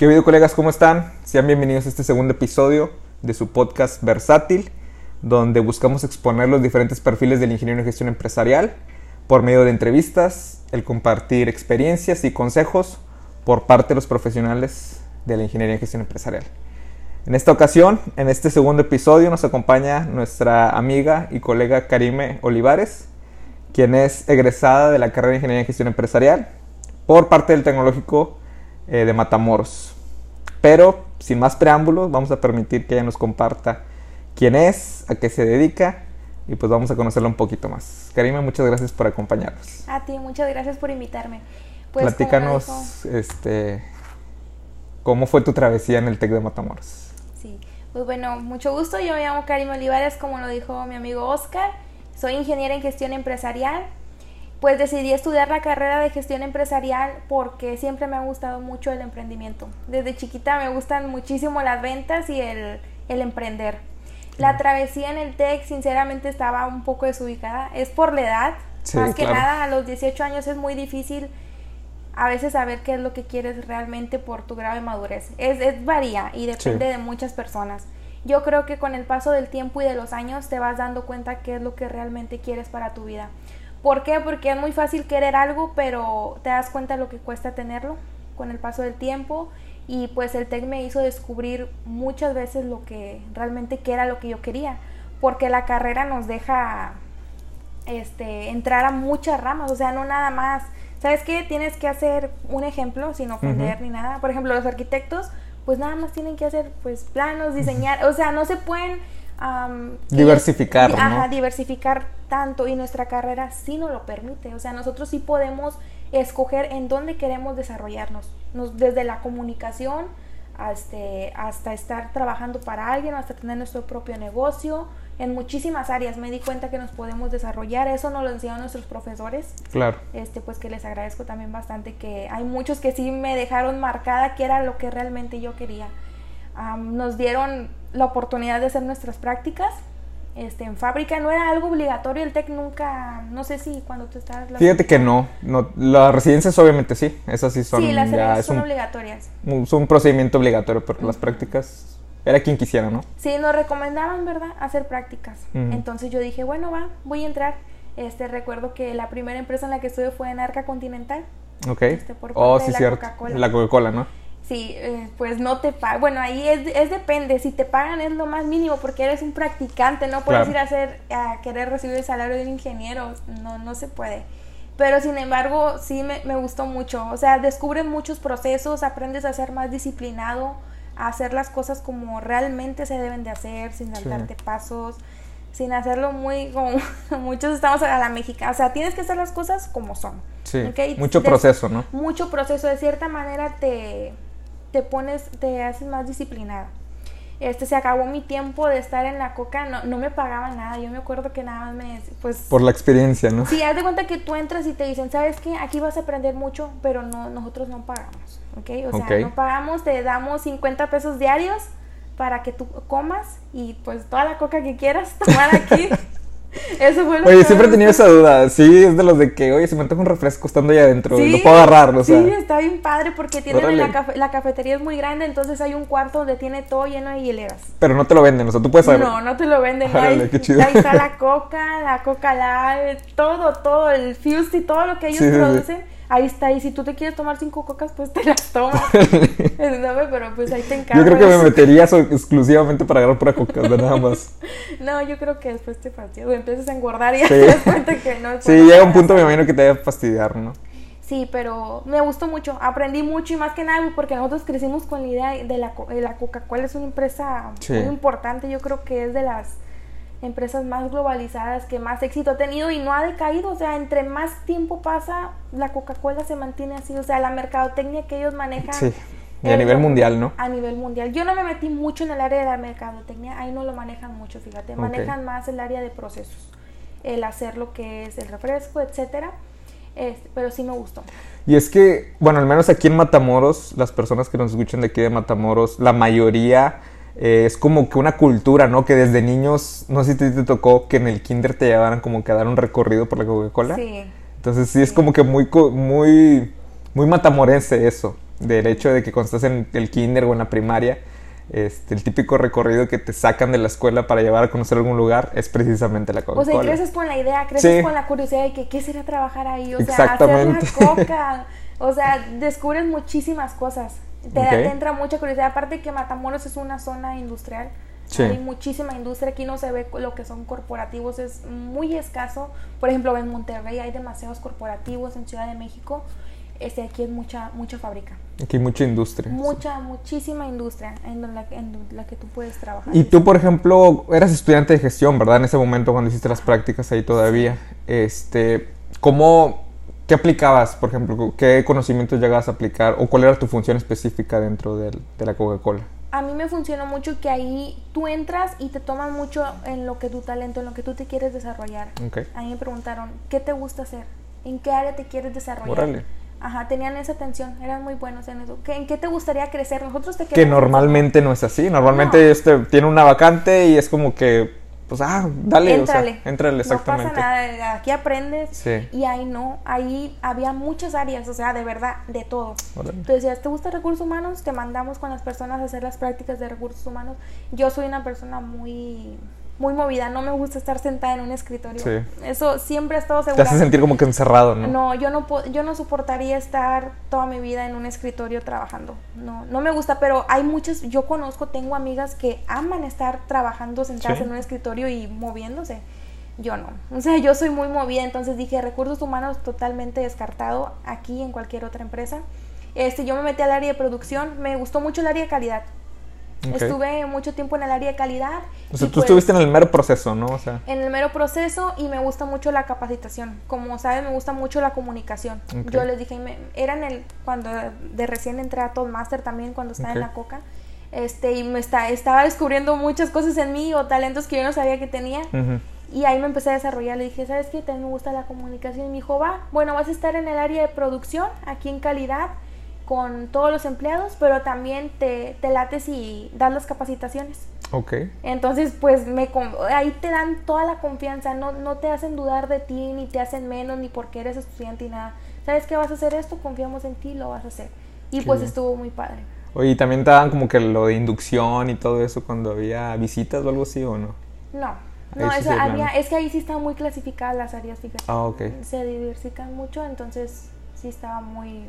¿Qué video colegas? ¿Cómo están? Sean bienvenidos a este segundo episodio de su podcast Versátil, donde buscamos exponer los diferentes perfiles del ingeniero en gestión empresarial por medio de entrevistas, el compartir experiencias y consejos por parte de los profesionales de la ingeniería en gestión empresarial. En esta ocasión, en este segundo episodio, nos acompaña nuestra amiga y colega Karime Olivares, quien es egresada de la carrera de Ingeniería en Gestión Empresarial por parte del Tecnológico eh, de Matamoros. Pero, sin más preámbulos, vamos a permitir que ella nos comparta quién es, a qué se dedica y pues vamos a conocerla un poquito más. Karime, muchas gracias por acompañarnos. A ti, muchas gracias por invitarme. Pues, Platícanos, este, ¿cómo fue tu travesía en el TEC de Matamoros? Sí, pues bueno, mucho gusto. Yo me llamo Karime Olivares, como lo dijo mi amigo Oscar. Soy ingeniera en gestión empresarial pues decidí estudiar la carrera de gestión empresarial porque siempre me ha gustado mucho el emprendimiento. Desde chiquita me gustan muchísimo las ventas y el, emprender. La travesía en el TEC sinceramente estaba un poco desubicada. Es por la edad. Más que nada, a los 18 años es muy difícil a veces saber qué es lo que quieres realmente por tu grado de madurez. Es, es varía y depende de muchas personas. Yo creo que con el paso del tiempo y de los años te vas dando cuenta qué es lo que realmente quieres para tu vida. ¿Por qué? Porque es muy fácil querer algo, pero te das cuenta de lo que cuesta tenerlo con el paso del tiempo. Y pues el TEC me hizo descubrir muchas veces lo que realmente era lo que yo quería. Porque la carrera nos deja este, entrar a muchas ramas, o sea, no nada más. ¿Sabes qué? Tienes que hacer un ejemplo sin ofender ni nada. Por ejemplo, los arquitectos, pues nada más tienen que hacer pues planos, diseñar, o sea, no se pueden diversificar. Ajá, diversificar tanto y nuestra carrera sí nos lo permite. O sea, nosotros sí podemos escoger en dónde queremos desarrollarnos. Nos, desde la comunicación hasta, hasta estar trabajando para alguien, hasta tener nuestro propio negocio. En muchísimas áreas me di cuenta que nos podemos desarrollar. Eso nos lo enseñaron nuestros profesores. Claro. Este, pues que les agradezco también bastante que hay muchos que sí me dejaron marcada que era lo que realmente yo quería. nos dieron la oportunidad de hacer nuestras prácticas este, en fábrica. No era algo obligatorio, el TEC nunca, no sé si cuando tú estabas... Fíjate que no, no, las residencias obviamente sí, esas sí son... Sí, las residencias son obligatorias. Es un procedimiento obligatorio, pero las prácticas era quien quisiera, ¿no? Sí, nos recomendaban, ¿verdad?, hacer prácticas. Entonces yo dije, bueno, va, voy a entrar. Este, recuerdo que la primera empresa en la que estuve fue en Arca Continental. Ok. Este, oh, sí, cierto. La Coca-Cola, ¿no? Sí, eh, pues no te pagan. Bueno, ahí es, depende. Si te pagan es lo más mínimo porque eres un practicante. No puedes ir a hacer a querer recibir el salario de un ingeniero. No, no se puede. Pero sin embargo, sí me, me gustó mucho. O sea, descubres muchos procesos, aprendes a ser más disciplinado, a hacer las cosas como realmente se deben de hacer, sin saltarte pasos, sin hacerlo muy como muchos estamos a la mexicana. O sea, tienes que hacer las cosas como son. Sí. Mucho proceso, ¿no? Mucho proceso. De cierta manera te te pones, te haces más disciplinada. Este, se acabó mi tiempo de estar en la coca, no, no me pagaban nada, yo me acuerdo que nada más me, pues... Por la experiencia, ¿no? Sí, haz de cuenta que tú entras y te dicen, ¿sabes qué? Aquí vas a aprender mucho, pero no, nosotros no pagamos, ¿ok? O sea, no pagamos, te damos 50 pesos diarios para que tú comas y pues toda la coca que quieras tomar aquí. Eso fue lo Oye, siempre he tenido esa duda. Sí, es de los de que, oye, se me antoja un refresco estando ahí adentro. ¿Sí? Lo puedo agarrar, o sea. Sí, está bien padre porque tienen la, la, cafetería es muy grande, entonces hay un cuarto donde tiene todo lleno de hieleras. Pero no te lo venden, o sea, tú puedes saber. No, no te lo venden. ahí, ahí, está la coca, la coca live, todo, todo, el Fusty, todo lo que ellos producen ahí está. Y si tú te quieres tomar cinco cocas, pues te las tomas. Pero pues ahí te encargas. Yo creo que me metería exclusivamente para agarrar pura coca, nada más. no, yo creo que después te fastidias. Empiezas a engordar y ya te das cuenta que no. Sí, llega un punto, me imagino, que te debe fastidiar, ¿no? Sí, pero me gustó mucho, aprendí mucho y más que nada porque nosotros crecimos con la idea de la, de la Coca-Cola, es una empresa muy importante, yo creo que es de las empresas más globalizadas que más éxito ha tenido y no ha decaído, o sea, entre más tiempo pasa, la Coca-Cola se mantiene así, o sea, la mercadotecnia que ellos manejan. Sí. Y a nivel mundial, ¿no? A nivel mundial. Yo no me metí mucho en el área de la mercadotecnia, ahí no lo manejan mucho, fíjate, manejan más el área de procesos, el hacer lo que es el refresco, etcétera. Este, pero sí me gustó. Y es que, bueno, al menos aquí en Matamoros, las personas que nos escuchan de aquí de Matamoros, la mayoría eh, es como que una cultura, ¿no? Que desde niños, no sé si te, te, tocó que en el kinder te llevaran como que a dar un recorrido por la Coca-Cola. Sí. Entonces sí, es como que muy, muy, muy matamorense eso. del hecho de que cuando estás en el kinder o en la primaria, este, el típico recorrido que te sacan de la escuela para llevar a conocer algún lugar es precisamente la Coca-Cola. O sea, creces con la idea, creces Sí. con la curiosidad de que qué sería trabajar ahí, o sea, hacer la coca, o sea, descubres muchísimas cosas. Te, Ok. te entra mucha curiosidad, aparte que Matamoros es una zona industrial. Sí. Hay muchísima industria, aquí no se ve lo que son corporativos, es muy escaso. Por ejemplo, en Monterrey hay demasiados corporativos, en Ciudad de México, este, aquí es mucha mucha fábrica. Aquí hay mucha industria. Mucha, muchísima industria en la, en la que tú puedes trabajar. Y tú, por ejemplo, eras estudiante de gestión, ¿verdad? En ese momento cuando hiciste las prácticas ahí todavía. Este, ¿cómo, qué aplicabas, por ejemplo? ¿Qué conocimientos llegabas a aplicar? ¿O cuál era tu función específica dentro de la Coca-Cola? a mí me funcionó mucho que ahí tú entras y te toman mucho en lo que tu talento, en lo que tú te quieres desarrollar. A mí me preguntaron, ¿qué te gusta hacer? ¿En qué área te quieres desarrollar? Órale. Ajá, tenían esa atención, eran muy buenos en eso. ¿Qué- ¿En qué te gustaría crecer? Nosotros te Que normalmente no es así. Normalmente No. este, tiene una vacante y es como que, pues, ah, dale, Éntrale. o sea, éntrale exactamente. No pasa nada, aquí aprendes. Sí. Y ahí no, ahí había muchas áreas, o sea, de verdad, de todo. Tú decías, ¿te gusta recursos humanos? Te mandamos con las personas a hacer las prácticas de recursos humanos. Yo soy una persona muy muy movida, no me gusta estar sentada en un escritorio. Sí. Eso siempre he estado Te segura. hace sentir como que encerrado, ¿no? No, yo no yo no soportaría estar toda mi vida en un escritorio trabajando. No, no me gusta, pero hay muchas, yo conozco, tengo amigas que aman estar trabajando sentadas Sí. en un escritorio y moviéndose. Yo no. O sea, yo soy muy movida, entonces dije, recursos humanos totalmente descartado aquí en cualquier otra empresa. Este, yo me metí al área de producción, me gustó mucho el área de calidad. Estuve mucho tiempo en el área de calidad. O sea, tú pues- estuviste en el mero proceso, ¿no? O sea, en el mero proceso y me gusta mucho la capacitación. Como sabes, me gusta mucho la comunicación. Yo les dije, me- era en el, cuando de recién entré a Toastmaster también, cuando estaba en la coca. Este, y me está, estaba descubriendo muchas cosas en mí o talentos que yo no sabía que tenía. Y ahí me empecé a desarrollar. Le dije, ¿sabes qué? También me gusta la comunicación. Y me dijo, va, bueno, vas a estar en el área de producción, aquí en calidad, con todos los empleados, pero también te, te lates y das las capacitaciones. ok. Entonces, pues me ahí te dan toda la confianza, no, no te hacen dudar de ti, ni te hacen menos, ni porque eres estudiante y nada. ¿Sabes que vas a hacer esto? Confiamos en ti, lo vas a hacer. Y Qué pues bien. estuvo muy padre. Oye, ¿y también te daban como que lo de inducción y todo eso cuando había visitas o algo así o no? No, no, eso había, es que ahí sí están muy clasificadas las áreas, fíjate. Ah, ok. Se diversifican mucho, entonces sí estaba muy,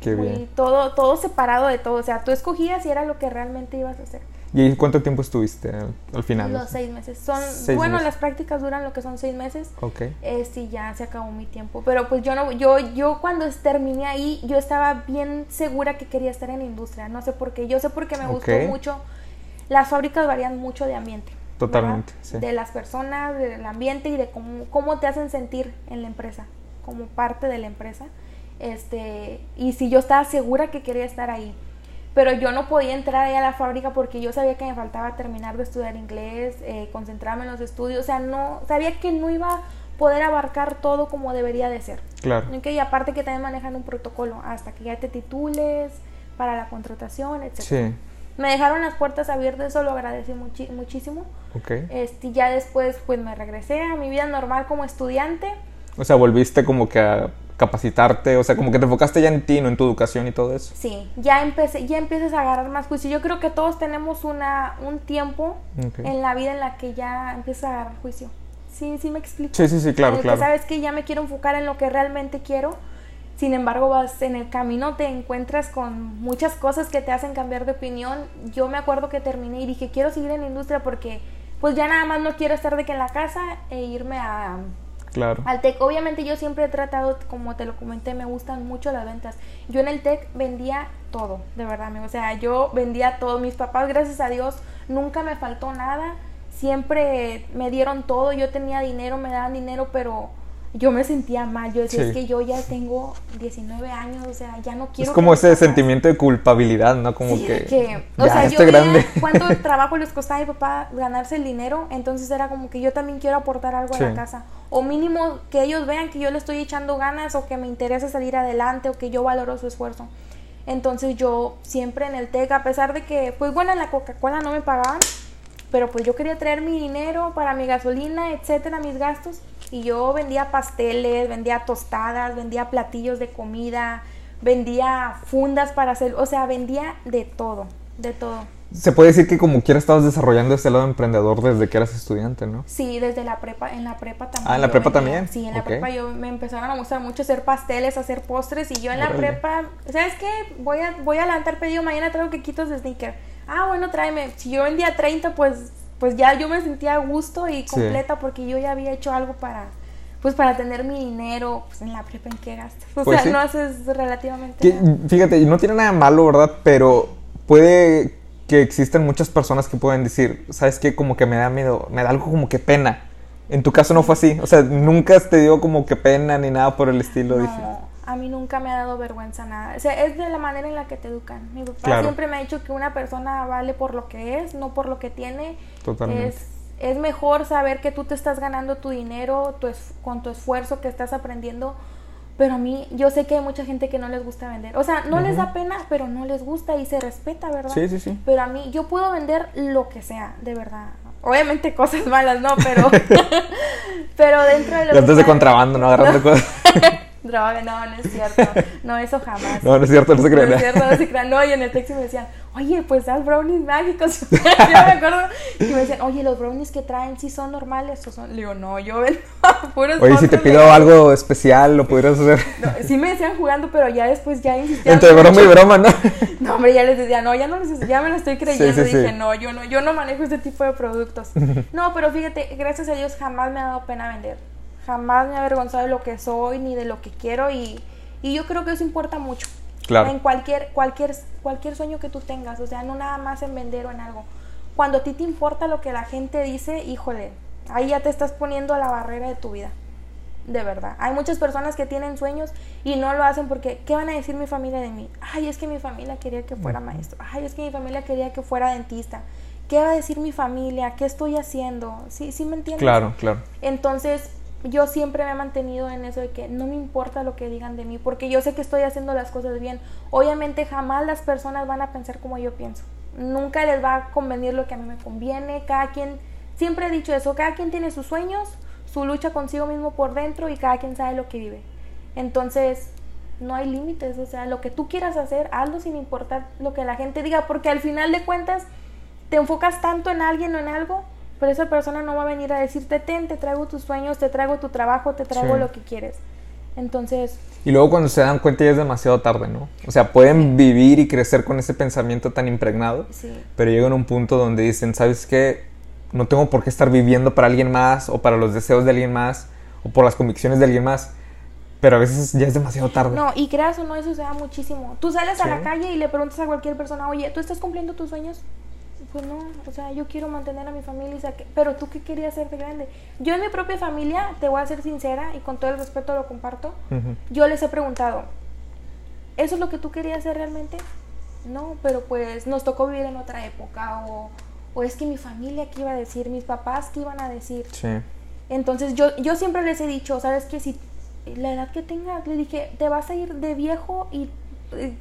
Qué muy bien. todo, todo separado de todo. O sea, tú escogías y era lo que realmente ibas a hacer. ¿Y cuánto tiempo estuviste al, al final? Los seis meses. Son, Seis bueno, meses. las prácticas duran lo que son seis meses. Ok. este ya se acabó mi tiempo pero pues yo no yo yo cuando terminé ahí yo estaba bien segura que quería estar en la industria no sé por qué yo sé porque me gustó mucho las fábricas varían mucho de ambiente Totalmente, sí. de las personas del ambiente y de cómo cómo te hacen sentir en la empresa como parte de la empresa este y si yo estaba segura que quería estar ahí pero yo no podía entrar ahí a la fábrica porque yo sabía que me faltaba terminar de estudiar inglés, eh, concentrarme en los estudios, o sea, no, sabía que no iba a poder abarcar todo como debería de ser. Claro. Ok, Y aparte que también manejan un protocolo hasta que ya te titules para la contratación, etc. Sí. Me dejaron las puertas abiertas, eso lo agradecí muchi- muchísimo. Ok. Este, ya después pues me regresé a mi vida normal como estudiante. O sea, volviste como que a capacitarte, o sea, como que te enfocaste ya en ti, no en tu educación y todo eso. Sí, ya empecé, ya empiezas a agarrar más juicio. Yo creo que todos tenemos una, un tiempo en la vida en la que ya empiezas a agarrar juicio. Sí, sí me explico. Sí, sí, sí, claro, En el claro. Que sabes que ya me quiero enfocar en lo que realmente quiero. Sin embargo, vas en el camino, te encuentras con muchas cosas que te hacen cambiar de opinión. Yo me acuerdo que terminé y dije, quiero seguir en la industria porque pues ya nada más no quiero estar de que en la casa e irme a, Claro. al TEC. Obviamente yo siempre he tratado, como te lo comenté, me gustan mucho las ventas. Yo en el TEC vendía todo, de verdad, amigo. O sea, yo vendía todo. Mis papás, gracias a Dios, nunca me faltó nada. Siempre me dieron todo. Yo tenía dinero, me daban dinero, pero yo me sentía mal. Yo decía, Sí. es que yo ya tengo 19 años, o sea, ya no Es quiero... como que mis ese papás- sentimiento de culpabilidad, ¿no? Como Sí, que, que, o ya sea, yo estoy veía grande. cuánto trabajo les costaba a mi papá ganarse el dinero, entonces era como que yo también quiero aportar algo a Sí. la casa. O mínimo que ellos vean que yo le estoy echando ganas o que me interesa salir adelante o que yo valoro su esfuerzo. Entonces yo siempre en el TEC, a pesar de que, pues bueno, en la Coca-Cola no me pagaban, pero pues yo quería traer mi dinero para mi gasolina, etcétera, mis gastos. Y yo vendía pasteles, vendía tostadas, vendía platillos de comida, vendía fundas para hacer, o sea, vendía de todo, de todo. Se puede decir que como quiera estabas desarrollando ese lado emprendedor desde que eras estudiante, ¿no? Sí, desde la prepa, en la prepa también. Ah, ¿en la prepa vendía. también? Sí, en la prepa yo me empezaron a gustar mucho hacer pasteles, hacer postres y yo en la prepa, ¿sabes qué? Voy a voy a levantar pedido, mañana traigo quequitos de sneaker. Ah, bueno, tráeme. Si yo vendía 30, pues pues ya yo me sentía a gusto y completa porque yo ya había hecho algo para pues para tener mi dinero, pues en la prepa en qué gastas. O Pues sea, sí. no haces relativamente Que, nada. fíjate, no tiene nada malo, ¿verdad? Pero puede que existen muchas personas que pueden decir, ¿sabes qué? Como que me da miedo, me da algo como que pena. En tu caso no fue así, o sea, nunca te dio como que pena ni nada por el estilo, dije. No, a mí nunca me ha dado vergüenza nada. O sea, es de la manera en la que te educan. Mi papá Claro. siempre me ha dicho que una persona vale por lo que es, no por lo que tiene. Totalmente. Es, es mejor saber que tú te estás ganando tu dinero tu es- con tu esfuerzo que estás aprendiendo. Pero a mí, yo sé que hay mucha gente que no les gusta vender. O sea, no les da pena, pero no les gusta y se respeta, ¿verdad? Sí, sí, sí. Pero a mí, yo puedo vender lo que sea, de verdad. Obviamente cosas malas, no, pero. pero dentro de lo que de contrabando, ¿no? Agarrando cosas. Droga, no, no es cierto. No, eso jamás. No, no es cierto, no se No crean. es cierto, no se crean. No, y en el texto me decían, oye, pues haz brownies mágicos. yo me acuerdo que me decían, oye, los brownies que traen sí son normales o son. Le digo, no, yo vendo puros Oye, si te pido de- algo especial, lo pudieras hacer. No, sí me decían jugando, pero ya después ya insistían. Entre broma y broma, ¿no? No, hombre, ya les decía, no, ya no les, ya me lo estoy creyendo. Sí, sí, Dije, sí. no, yo no, yo no manejo este tipo de productos. no, pero fíjate, gracias a Dios jamás me ha dado pena vender. Jamás me ha avergonzado de lo que soy ni de lo que quiero y, y yo creo que eso importa mucho. Claro. En cualquier, cualquier, cualquier sueño que tú tengas, o sea, no nada más en vender o en algo. Cuando a ti te importa lo que la gente dice, híjole, ahí ya te estás poniendo a la barrera de tu vida. De verdad. Hay muchas personas que tienen sueños y no lo hacen porque, ¿qué van a decir mi familia de mí? Ay, es que mi familia quería que fuera maestro. Ay, es que mi familia quería que fuera dentista. ¿Qué va a decir mi familia? ¿Qué estoy haciendo? ¿Sí, sí me entiendes? Claro, claro. Entonces, yo siempre me he mantenido en eso de que no me importa lo que digan de mí, porque yo sé que estoy haciendo las cosas bien. Obviamente jamás las personas van a pensar como yo pienso. Nunca les va a convenir lo que a mí me conviene. Cada quien, siempre he dicho eso, cada quien tiene sus sueños, su lucha consigo mismo por dentro y cada quien sabe lo que vive. Entonces, no hay límites, o sea, lo que tú quieras hacer, hazlo sin importar lo que la gente diga, porque al final de cuentas te enfocas tanto en alguien o en algo, pero esa persona no va a venir a decirte, ten, te traigo tus sueños, te traigo tu trabajo, te traigo Sí. lo que quieres. Entonces, Y luego cuando se dan cuenta ya es demasiado tarde, ¿no? O sea, pueden vivir y crecer con ese pensamiento tan impregnado, sí, pero llegan a un punto donde dicen, ¿sabes qué? No tengo por qué estar viviendo para alguien más o para los deseos de alguien más o por las convicciones de alguien más, pero a veces ya es demasiado tarde. no, y creas o no, eso se da muchísimo. Tú sales a la calle y le preguntas a cualquier persona, oye, ¿tú estás cumpliendo tus sueños? Pues no, o sea, yo quiero mantener a mi familia, y saque- pero tú qué querías hacer de grande. Yo en mi propia familia, te voy a ser sincera y con todo el respeto lo comparto, yo les he preguntado, ¿eso es lo que tú querías hacer realmente? No, pero pues nos tocó vivir en otra época o, o es que mi familia qué iba a decir, mis papás qué iban a decir. Sí. Entonces yo, yo siempre les he dicho, ¿sabes qué? Si la edad que tengas, le dije, te vas a ir de viejo y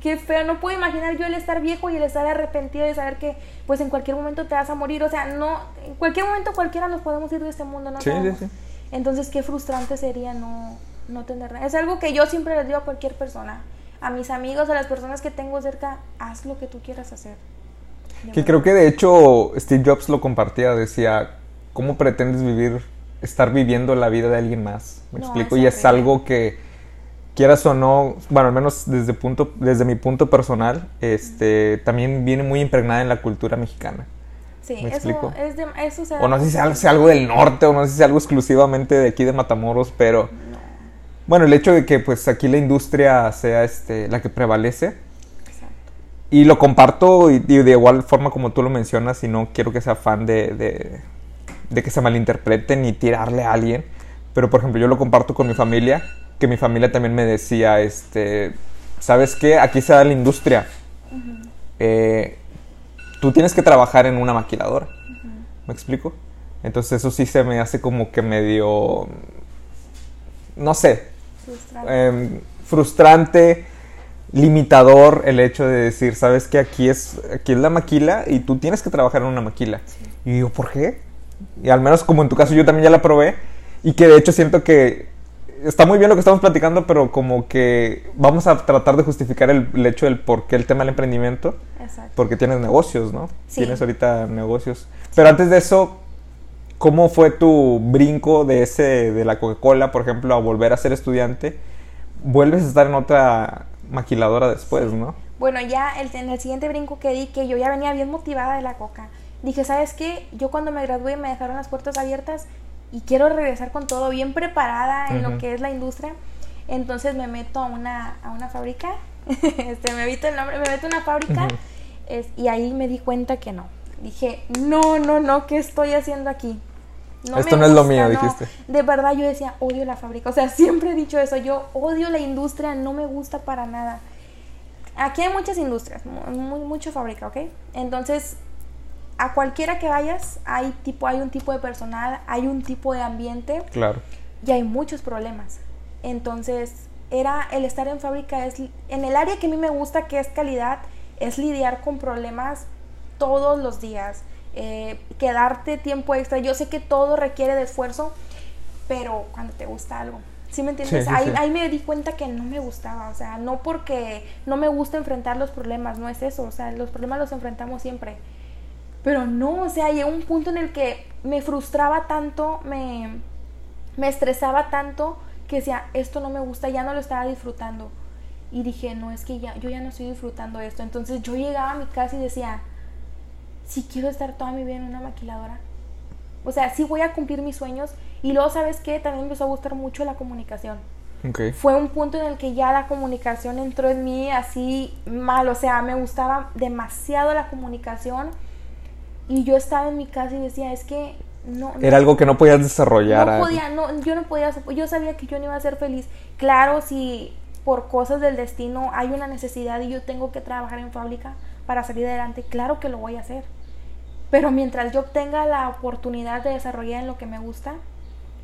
qué feo, no puedo imaginar yo el estar viejo y el estar arrepentido de saber que pues en cualquier momento te vas a morir, o sea, no, en cualquier momento cualquiera nos podemos ir de este mundo, ¿no? Sí, sí, sabemos. sí. Entonces qué frustrante sería no, no tener nada. Es algo que yo siempre les digo a cualquier persona, a mis amigos, a las personas que tengo cerca, haz lo que tú quieras hacer. De Que verdad. creo que de hecho Steve Jobs lo compartía, decía, ¿cómo pretendes vivir, estar viviendo la vida de alguien más? Me No, explico, y es algo que quieras o no, bueno, al menos desde, punto, desde mi punto personal, este, también viene muy impregnada en la cultura mexicana. Sí, ¿me eso explico? es de, eso se O no sé si sea, sea algo del norte, o no sé si sea algo exclusivamente de aquí de Matamoros, pero bueno, el hecho de que pues aquí la industria sea este, la que prevalece, Exacto. y lo comparto y, y de igual forma como tú lo mencionas y no quiero que sea fan de, de, de que se malinterprete ni tirarle a alguien. Pero por ejemplo yo lo comparto con mi familia, que mi familia también me decía, este, ¿sabes qué? Aquí se da la industria. Eh, tú tienes que trabajar en una maquiladora. ¿Me explico? Entonces eso sí se me hace como que medio, no sé, Frustrante. eh, frustrante, limitador el hecho de decir, sabes que aquí es, aquí es la maquila y tú tienes que trabajar en una maquila. Y yo, ¿por qué? Y al menos como en tu caso yo también ya la probé y que de hecho siento que está muy bien lo que estamos platicando, pero como que vamos a tratar de justificar el, el hecho del por qué el tema del emprendimiento. Exacto. Porque tienes negocios, ¿no? Sí. Tienes ahorita negocios. Pero antes de eso, ¿cómo fue tu brinco de ese, de la Coca-Cola, por ejemplo, a volver a ser estudiante? Vuelves a estar en otra maquiladora después, ¿no? Bueno, ya el- en el siguiente brinco que di, que yo ya venía bien motivada de la coca, dije, ¿sabes qué? Yo cuando me gradué me dejaron las puertas abiertas y quiero regresar con todo bien preparada en lo que es la industria. Entonces me meto a una, a una fábrica, este, me evito el nombre, me meto a una fábrica es- y ahí me di cuenta que no. Dije, no, no, no, ¿qué estoy haciendo aquí? Esto me no es lo mío, no. dijiste. De verdad yo decía, odio la fábrica. O sea, siempre he dicho eso, yo odio la industria, no me gusta para nada. Aquí hay muchas industrias, mu- muy, mucha fábrica, ¿ok? Entonces, a cualquiera que vayas, hay, tipo, hay un tipo de personal, hay un tipo de ambiente Claro. y hay muchos problemas. Entonces, era el estar en fábrica, es en el área que a mí me gusta, que es calidad, es lidiar con problemas todos los días, eh, quedarte tiempo extra. Yo sé que todo requiere de esfuerzo, pero cuando te gusta algo. ¿Sí me entiendes? Sí, sí, ahí, sí. ahí me di cuenta que no me gustaba, o sea, no porque no me gusta enfrentar los problemas, no es eso, o sea, los problemas los enfrentamos siempre. Pero no, o sea, llegó un punto en el que me frustraba tanto, me, me estresaba tanto que decía, esto no me gusta, ya no lo estaba disfrutando. Y dije, no, es que ya, yo ya no estoy disfrutando esto. Entonces yo llegaba a mi casa y decía, si quiero estar toda mi vida en una maquiladora. O sea, sí voy a cumplir mis sueños. Y luego, ¿sabes qué? También me empezó a gustar mucho la comunicación Ok. fue un punto en el que ya la comunicación entró en mí así mal, o sea, me gustaba demasiado la comunicación y yo estaba en mi casa y decía, es que no, no Era algo que no podías desarrollar. no algo. podía, no, yo no podía, yo sabía que yo no iba a ser feliz. Claro, si por cosas del destino hay una necesidad y yo tengo que trabajar en fábrica para salir adelante, claro que lo voy a hacer. Pero mientras yo obtenga la oportunidad de desarrollar en lo que me gusta,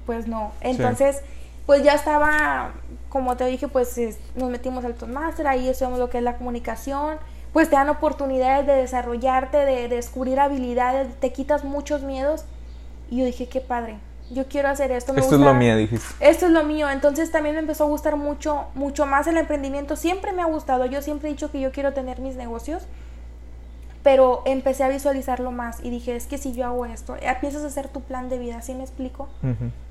pues no. Entonces, pues ya estaba, como te dije, pues es- nos metimos al Toastmaster, ahí estudiamos lo que es la comunicación, pues te dan oportunidades de desarrollarte, de, de descubrir habilidades, te quitas muchos miedos. Y yo dije, qué padre, yo quiero hacer esto. me Esto es gusta- lo mío, dijiste. esto es lo mío. Entonces también me empezó a gustar mucho, mucho más el emprendimiento. Siempre me ha gustado. Yo siempre he dicho que yo quiero tener mis negocios. Pero empecé a visualizarlo más y dije, es que si yo hago esto, eh, empiezas a hacer tu plan de vida, ¿sí me explico?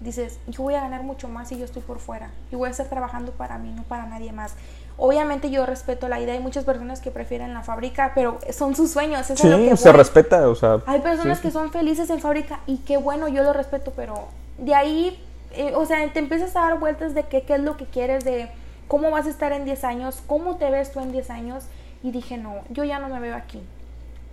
Dices, yo voy a ganar mucho más si yo estoy por fuera. Yo voy a estar trabajando para mí, no para nadie más. Obviamente yo respeto la idea. Hay muchas personas que prefieren la fábrica, pero son sus sueños. Es lo Sí, que se voy. respeta, o sea. Hay personas sí. que son felices en fábrica y qué bueno, yo lo respeto, pero de ahí, eh, o sea, te empiezas a dar vueltas de qué, qué es lo que quieres, de cómo vas a estar en 10 años, cómo te ves tú en 10 años. Y dije, no, yo ya no me veo aquí.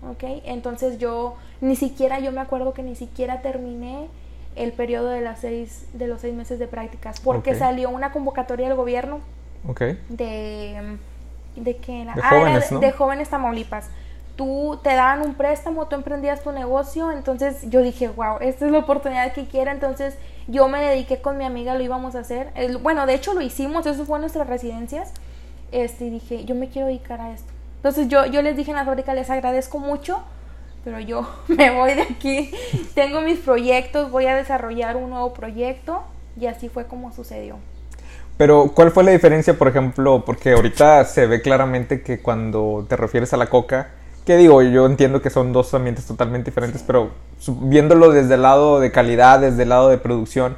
¿Ok? Entonces yo, ni siquiera, yo me acuerdo que ni siquiera terminé el periodo de, las seis, de los seis meses de prácticas, porque salió una convocatoria del gobierno Ok. de de qué era? De Ah, era jóvenes, de, ¿no? de jóvenes Tamaulipas. Tú te daban un préstamo, tú emprendías tu negocio, entonces yo dije, wow, esta es la oportunidad que quiero, entonces yo me dediqué con mi amiga, lo íbamos a hacer. El- bueno, de hecho lo hicimos, eso fue en nuestras residencias. Este, y dije, yo me quiero dedicar a esto. Entonces yo, yo les dije en la fábrica, les agradezco mucho, pero yo me voy de aquí. Tengo mis proyectos, voy a desarrollar un nuevo proyecto y así fue como sucedió. Pero, ¿cuál fue la diferencia, por ejemplo? Porque ahorita se ve claramente que cuando te refieres a la coca, que digo, yo entiendo que son dos ambientes totalmente diferentes, pero viéndolo desde el lado de calidad, desde el lado de producción,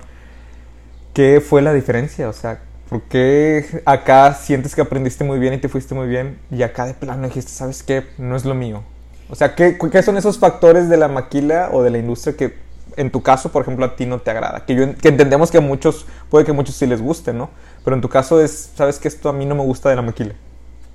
¿qué fue la diferencia? O sea, ¿por qué acá sientes que aprendiste muy bien y te fuiste muy bien y acá de plano dijiste, ¿sabes qué? No es lo mío. O sea, ¿qué, qué son esos factores de la maquila o de la industria que en tu caso, por ejemplo, a ti no te agrada? Que, yo, que entendemos que a muchos, puede que a muchos sí les guste, ¿no? Pero en tu caso es, ¿sabes qué? Esto a mí no me gusta de la maquila.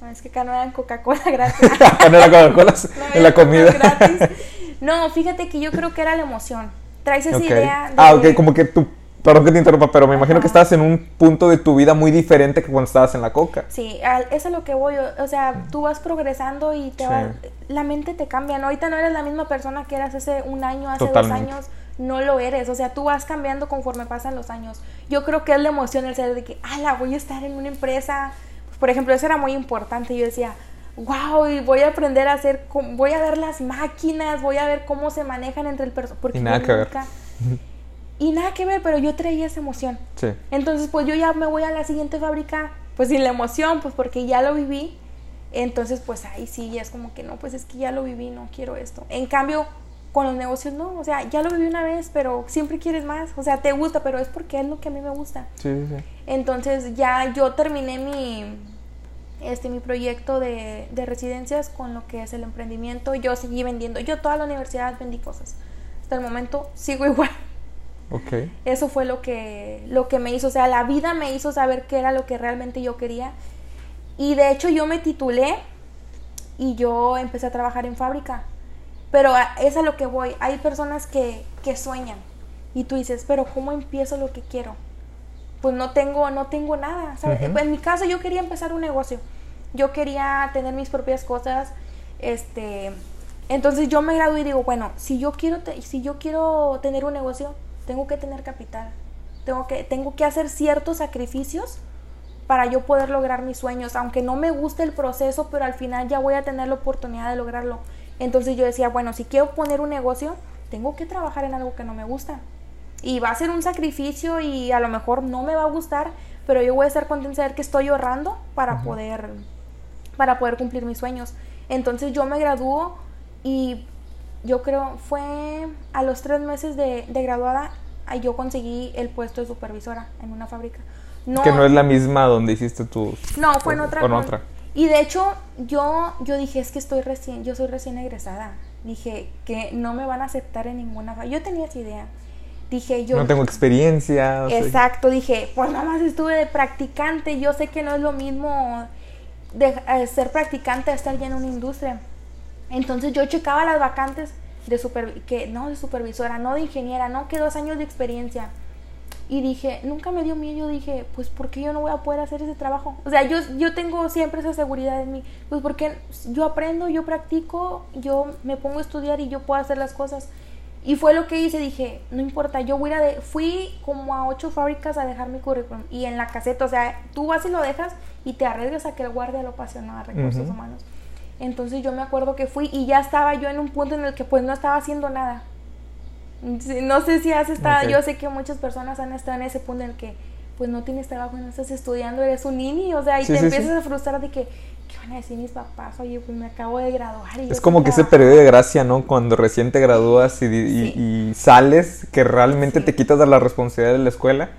No, es que acá no dan Coca-Cola gratis. Acá no era Coca-Cola No en la comida. Gratis. No, fíjate que yo creo que era la emoción. Traes esa idea de... Ah, ok, como que tú, perdón que te interrumpa, pero me imagino que estabas en un punto de tu vida muy diferente que cuando estabas en la coca. Sí, eso es lo que voy. O sea, tú vas progresando y te Sí. va- la mente te cambia. ¿no? Ahorita no eres la misma persona que eras hace un año, hace Totalmente. dos años. No lo eres. O sea, tú vas cambiando conforme pasan los años. Yo creo que es la emoción el ser de que, ala, voy a estar en una empresa. Pues, por ejemplo, eso era muy importante. Yo decía, wow, y voy a aprender a hacer, voy a ver las máquinas, voy a ver cómo se manejan entre el personal. Y nada que ver. y nada que ver, pero yo traía esa emoción. Sí. Entonces, pues yo ya me voy a la siguiente fábrica, pues sin la emoción, pues porque ya lo viví. Entonces, pues ahí sí, ya es como que no, pues es que ya lo viví, no quiero esto. En cambio, con los negocios no, o sea, ya lo viví una vez, pero siempre quieres más, o sea, te gusta, pero es porque es lo que a mí me gusta. Sí, sí, sí. Entonces ya yo terminé mi, este, mi proyecto de, de residencias con lo que es el emprendimiento. Yo seguí vendiendo, yo toda la universidad vendí cosas. Hasta el momento sigo igual. Ok. Eso fue lo que, lo que me hizo, o sea, la vida me hizo saber qué era lo que realmente yo quería. Y de hecho yo me titulé y yo empecé a trabajar en fábrica. Pero a- es a lo que voy. Hay personas que, que sueñan y tú dices, pero ¿cómo empiezo lo que quiero? Pues no tengo, no tengo nada. ¿sabes? En mi caso yo quería empezar un negocio. Yo quería tener mis propias cosas. Este, entonces yo me gradué y digo, bueno, si yo quiero, te- si yo quiero tener un negocio, tengo que tener capital. Tengo que, tengo que hacer ciertos sacrificios para yo poder lograr mis sueños, aunque no me guste el proceso, pero al final ya voy a tener la oportunidad de lograrlo. Entonces yo decía, bueno, si quiero poner un negocio, tengo que trabajar en algo que no me gusta. Y va a ser un sacrificio y a lo mejor no me va a gustar, pero yo voy a estar contenta de saber que estoy ahorrando para poder para poder cumplir mis sueños. Entonces yo me graduó y yo creo fue a los tres meses de, de graduada yo conseguí el puesto de supervisora en una fábrica. No, Que no es la misma donde hiciste tus... no, fue en otra. O en con- otra. Y de hecho, yo, yo dije, es que estoy recién, yo soy recién egresada. Dije que no me van a aceptar en ninguna fa- Yo tenía esa idea. Dije, yo. No tengo experiencia. Exacto, dije, pues nada más estuve de practicante. Yo sé que no es lo mismo de, eh, ser practicante a estar ya en una industria. Entonces yo checaba las vacantes de super, que no de supervisora, no de ingeniera, no que dos años de experiencia. Y dije, nunca me dio miedo, yo dije, pues ¿por qué yo no voy a poder hacer ese trabajo? O sea, yo, yo tengo siempre esa seguridad en mí, pues porque yo aprendo, yo practico, yo me pongo a estudiar y yo puedo hacer las cosas. Y fue lo que hice, dije, no importa, yo voy a de fui como a ocho fábricas a dejar mi currículum y en la caseta, o sea, tú vas y lo dejas y te arriesgas a que el guardia lo pase ¿no? a recursos humanos. Entonces yo me acuerdo que fui y ya estaba yo en un punto en el que pues no estaba haciendo nada. No sé si has estado, yo sé que muchas personas han estado en ese punto en el que pues no tienes trabajo, no estás estudiando, eres un niño, o sea, y Sí, te sí, empiezas sí. a frustrar de que, ¿qué van a decir mis papás? Oye, pues me acabo de graduar. Y Es como que ese trabajar". periodo de gracia, ¿no? Cuando recién te gradúas y, y- sales, que realmente te quitas de la responsabilidad de la escuela.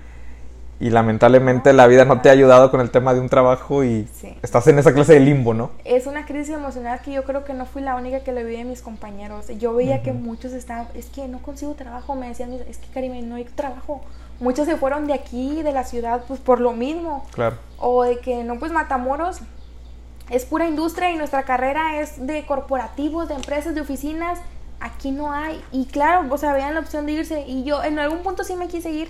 Y lamentablemente la vida no te ha ayudado con el tema de un trabajo y Sí. estás en esa clase de limbo, ¿no? Es una crisis emocional que yo creo que no fui la única que lo vi de mis compañeros. Yo veía que muchos estaban, es que no consigo trabajo, me decían, es que Karime, no hay trabajo. Muchos se fueron de aquí, de la ciudad, pues por lo mismo. Claro. O de que no, pues Matamoros es pura industria y nuestra carrera es de corporativos, de empresas, de oficinas. Aquí no hay. Y claro, o sea, vean la opción de irse. Y yo en algún punto sí me quise ir,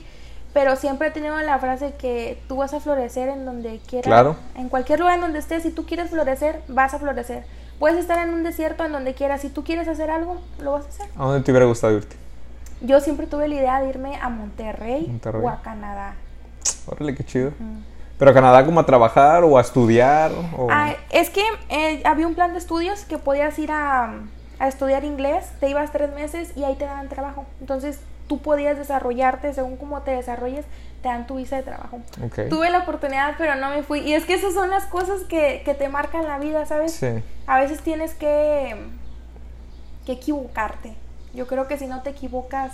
pero siempre he tenido la frase que tú vas a florecer en donde quieras. Claro. En cualquier lugar en donde estés, si tú quieres florecer, vas a florecer. Puedes estar en un desierto, en donde quieras. Si tú quieres hacer algo, lo vas a hacer. ¿A dónde te hubiera gustado irte? Yo siempre tuve la idea de irme a Monterrey, Monterrey. o a Canadá. Órale, qué chido. Pero a Canadá como a trabajar o a estudiar o... Ah, es que eh, había un plan de estudios que podías ir a, a estudiar inglés, te ibas tres meses y ahí te daban trabajo. Entonces tú podías desarrollarte según cómo te desarrolles, te dan tu visa de trabajo. Tuve la oportunidad, pero no me fui. Y es que esas son las cosas que, que te marcan la vida, ¿sabes? Sí. A veces tienes que, que equivocarte. Yo creo que si no te equivocas...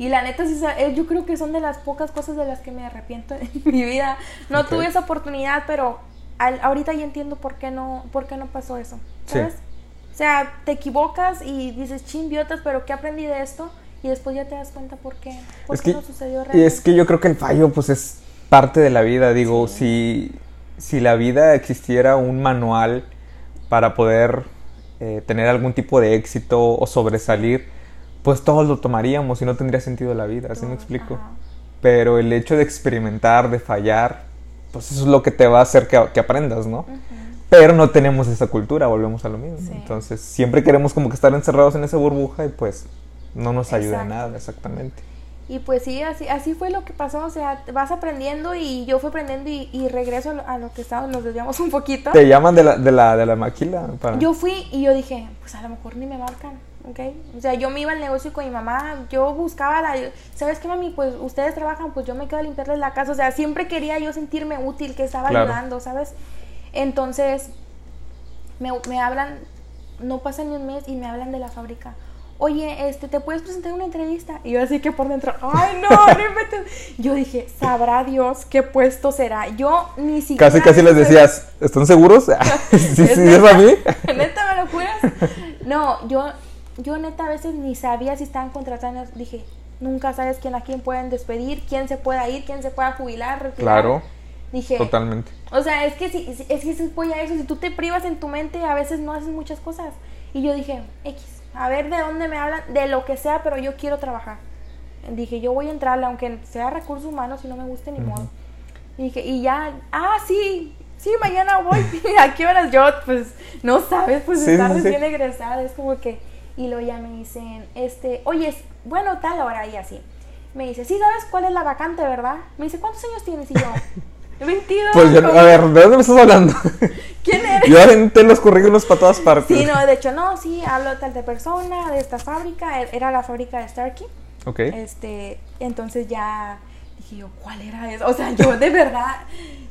Y la neta, sí, eh, yo creo que son de las pocas cosas de las que me arrepiento en mi vida. No tuve esa oportunidad, pero al- ahorita ya entiendo por qué no, por qué no pasó eso. Sí. ¿Sabes? O sea, te equivocas y dices, chimbiotas, pero ¿qué aprendí de esto? Y después ya te das cuenta por qué, por Es qué que, no sucedió y realmente. es que yo creo que el fallo pues es parte de la vida. Digo, si, si la vida existiera un manual para poder eh, tener algún tipo de éxito o sobresalir, pues todos lo tomaríamos y no tendría sentido la vida, ¿así me explico? ajá. Pero el hecho de experimentar, de fallar, pues eso es lo que te va a hacer que, que aprendas, ¿no? Pero no tenemos esa cultura, volvemos a lo mismo. Sí. Entonces, siempre queremos como que estar encerrados en esa burbuja y pues no nos ayuda Exacto. nada, exactamente. Y pues sí, así, así fue lo que pasó, o sea, vas aprendiendo y yo fui aprendiendo y, y regreso a lo, a lo que estábamos, nos desviamos un poquito. Te llaman de la, de la, de la maquila para... Yo fui y yo dije, pues a lo mejor ni me marcan. ¿ok? O sea, yo me iba al negocio con mi mamá, yo buscaba la... ¿Sabes qué, mami? Pues ustedes trabajan, pues yo me quedo a limpiarles la casa. O sea, siempre quería yo sentirme útil, que estaba ayudando, ¿sabes? Entonces, me, me hablan, no pasa ni un mes y me hablan de la fábrica oye, este, ¿te puedes presentar una entrevista? Y yo así que por dentro, ay, no, no Yo dije, sabrá Dios qué puesto será. Yo ni siquiera... Casi, casi les decías, ¿están seguros? sí, sí, es a mí. ¿Neta me lo juras? No, yo, yo neta a veces ni sabía si estaban contratando. Dije, nunca sabes quién a quién pueden despedir, quién se pueda ir, quién se pueda jubilar, retirar. Claro. Dije, totalmente. O sea, es que si, es que se a eso, si tú te privas en tu mente, a veces no haces muchas cosas. Y yo dije, X, a ver de dónde me hablan, de lo que sea, pero yo quiero trabajar. Dije, yo voy a entrarle, aunque sea recursos humanos y no me guste ni modo. Y dije, y ya, ah, sí, sí, mañana voy. ¿A qué horas yo? Pues no sabes, pues estar recién egresada, es como que. Y luego ya me dicen, este, oye, bueno, tal hora y así. Me dice, sí, ¿sabes cuál es la vacante, verdad? Me dice, ¿cuántos años tienes? Y yo, 22. Pues yo, a ver, ¿de dónde me estás hablando? ¿Quién eres? Yo aventé los currículos para todas partes. Sí, no, de hecho, no, sí, hablo tal de persona, de esta fábrica, e, era la fábrica de Starkey. Ok. Este, entonces ya dije yo, ¿cuál era eso? O sea, yo de verdad,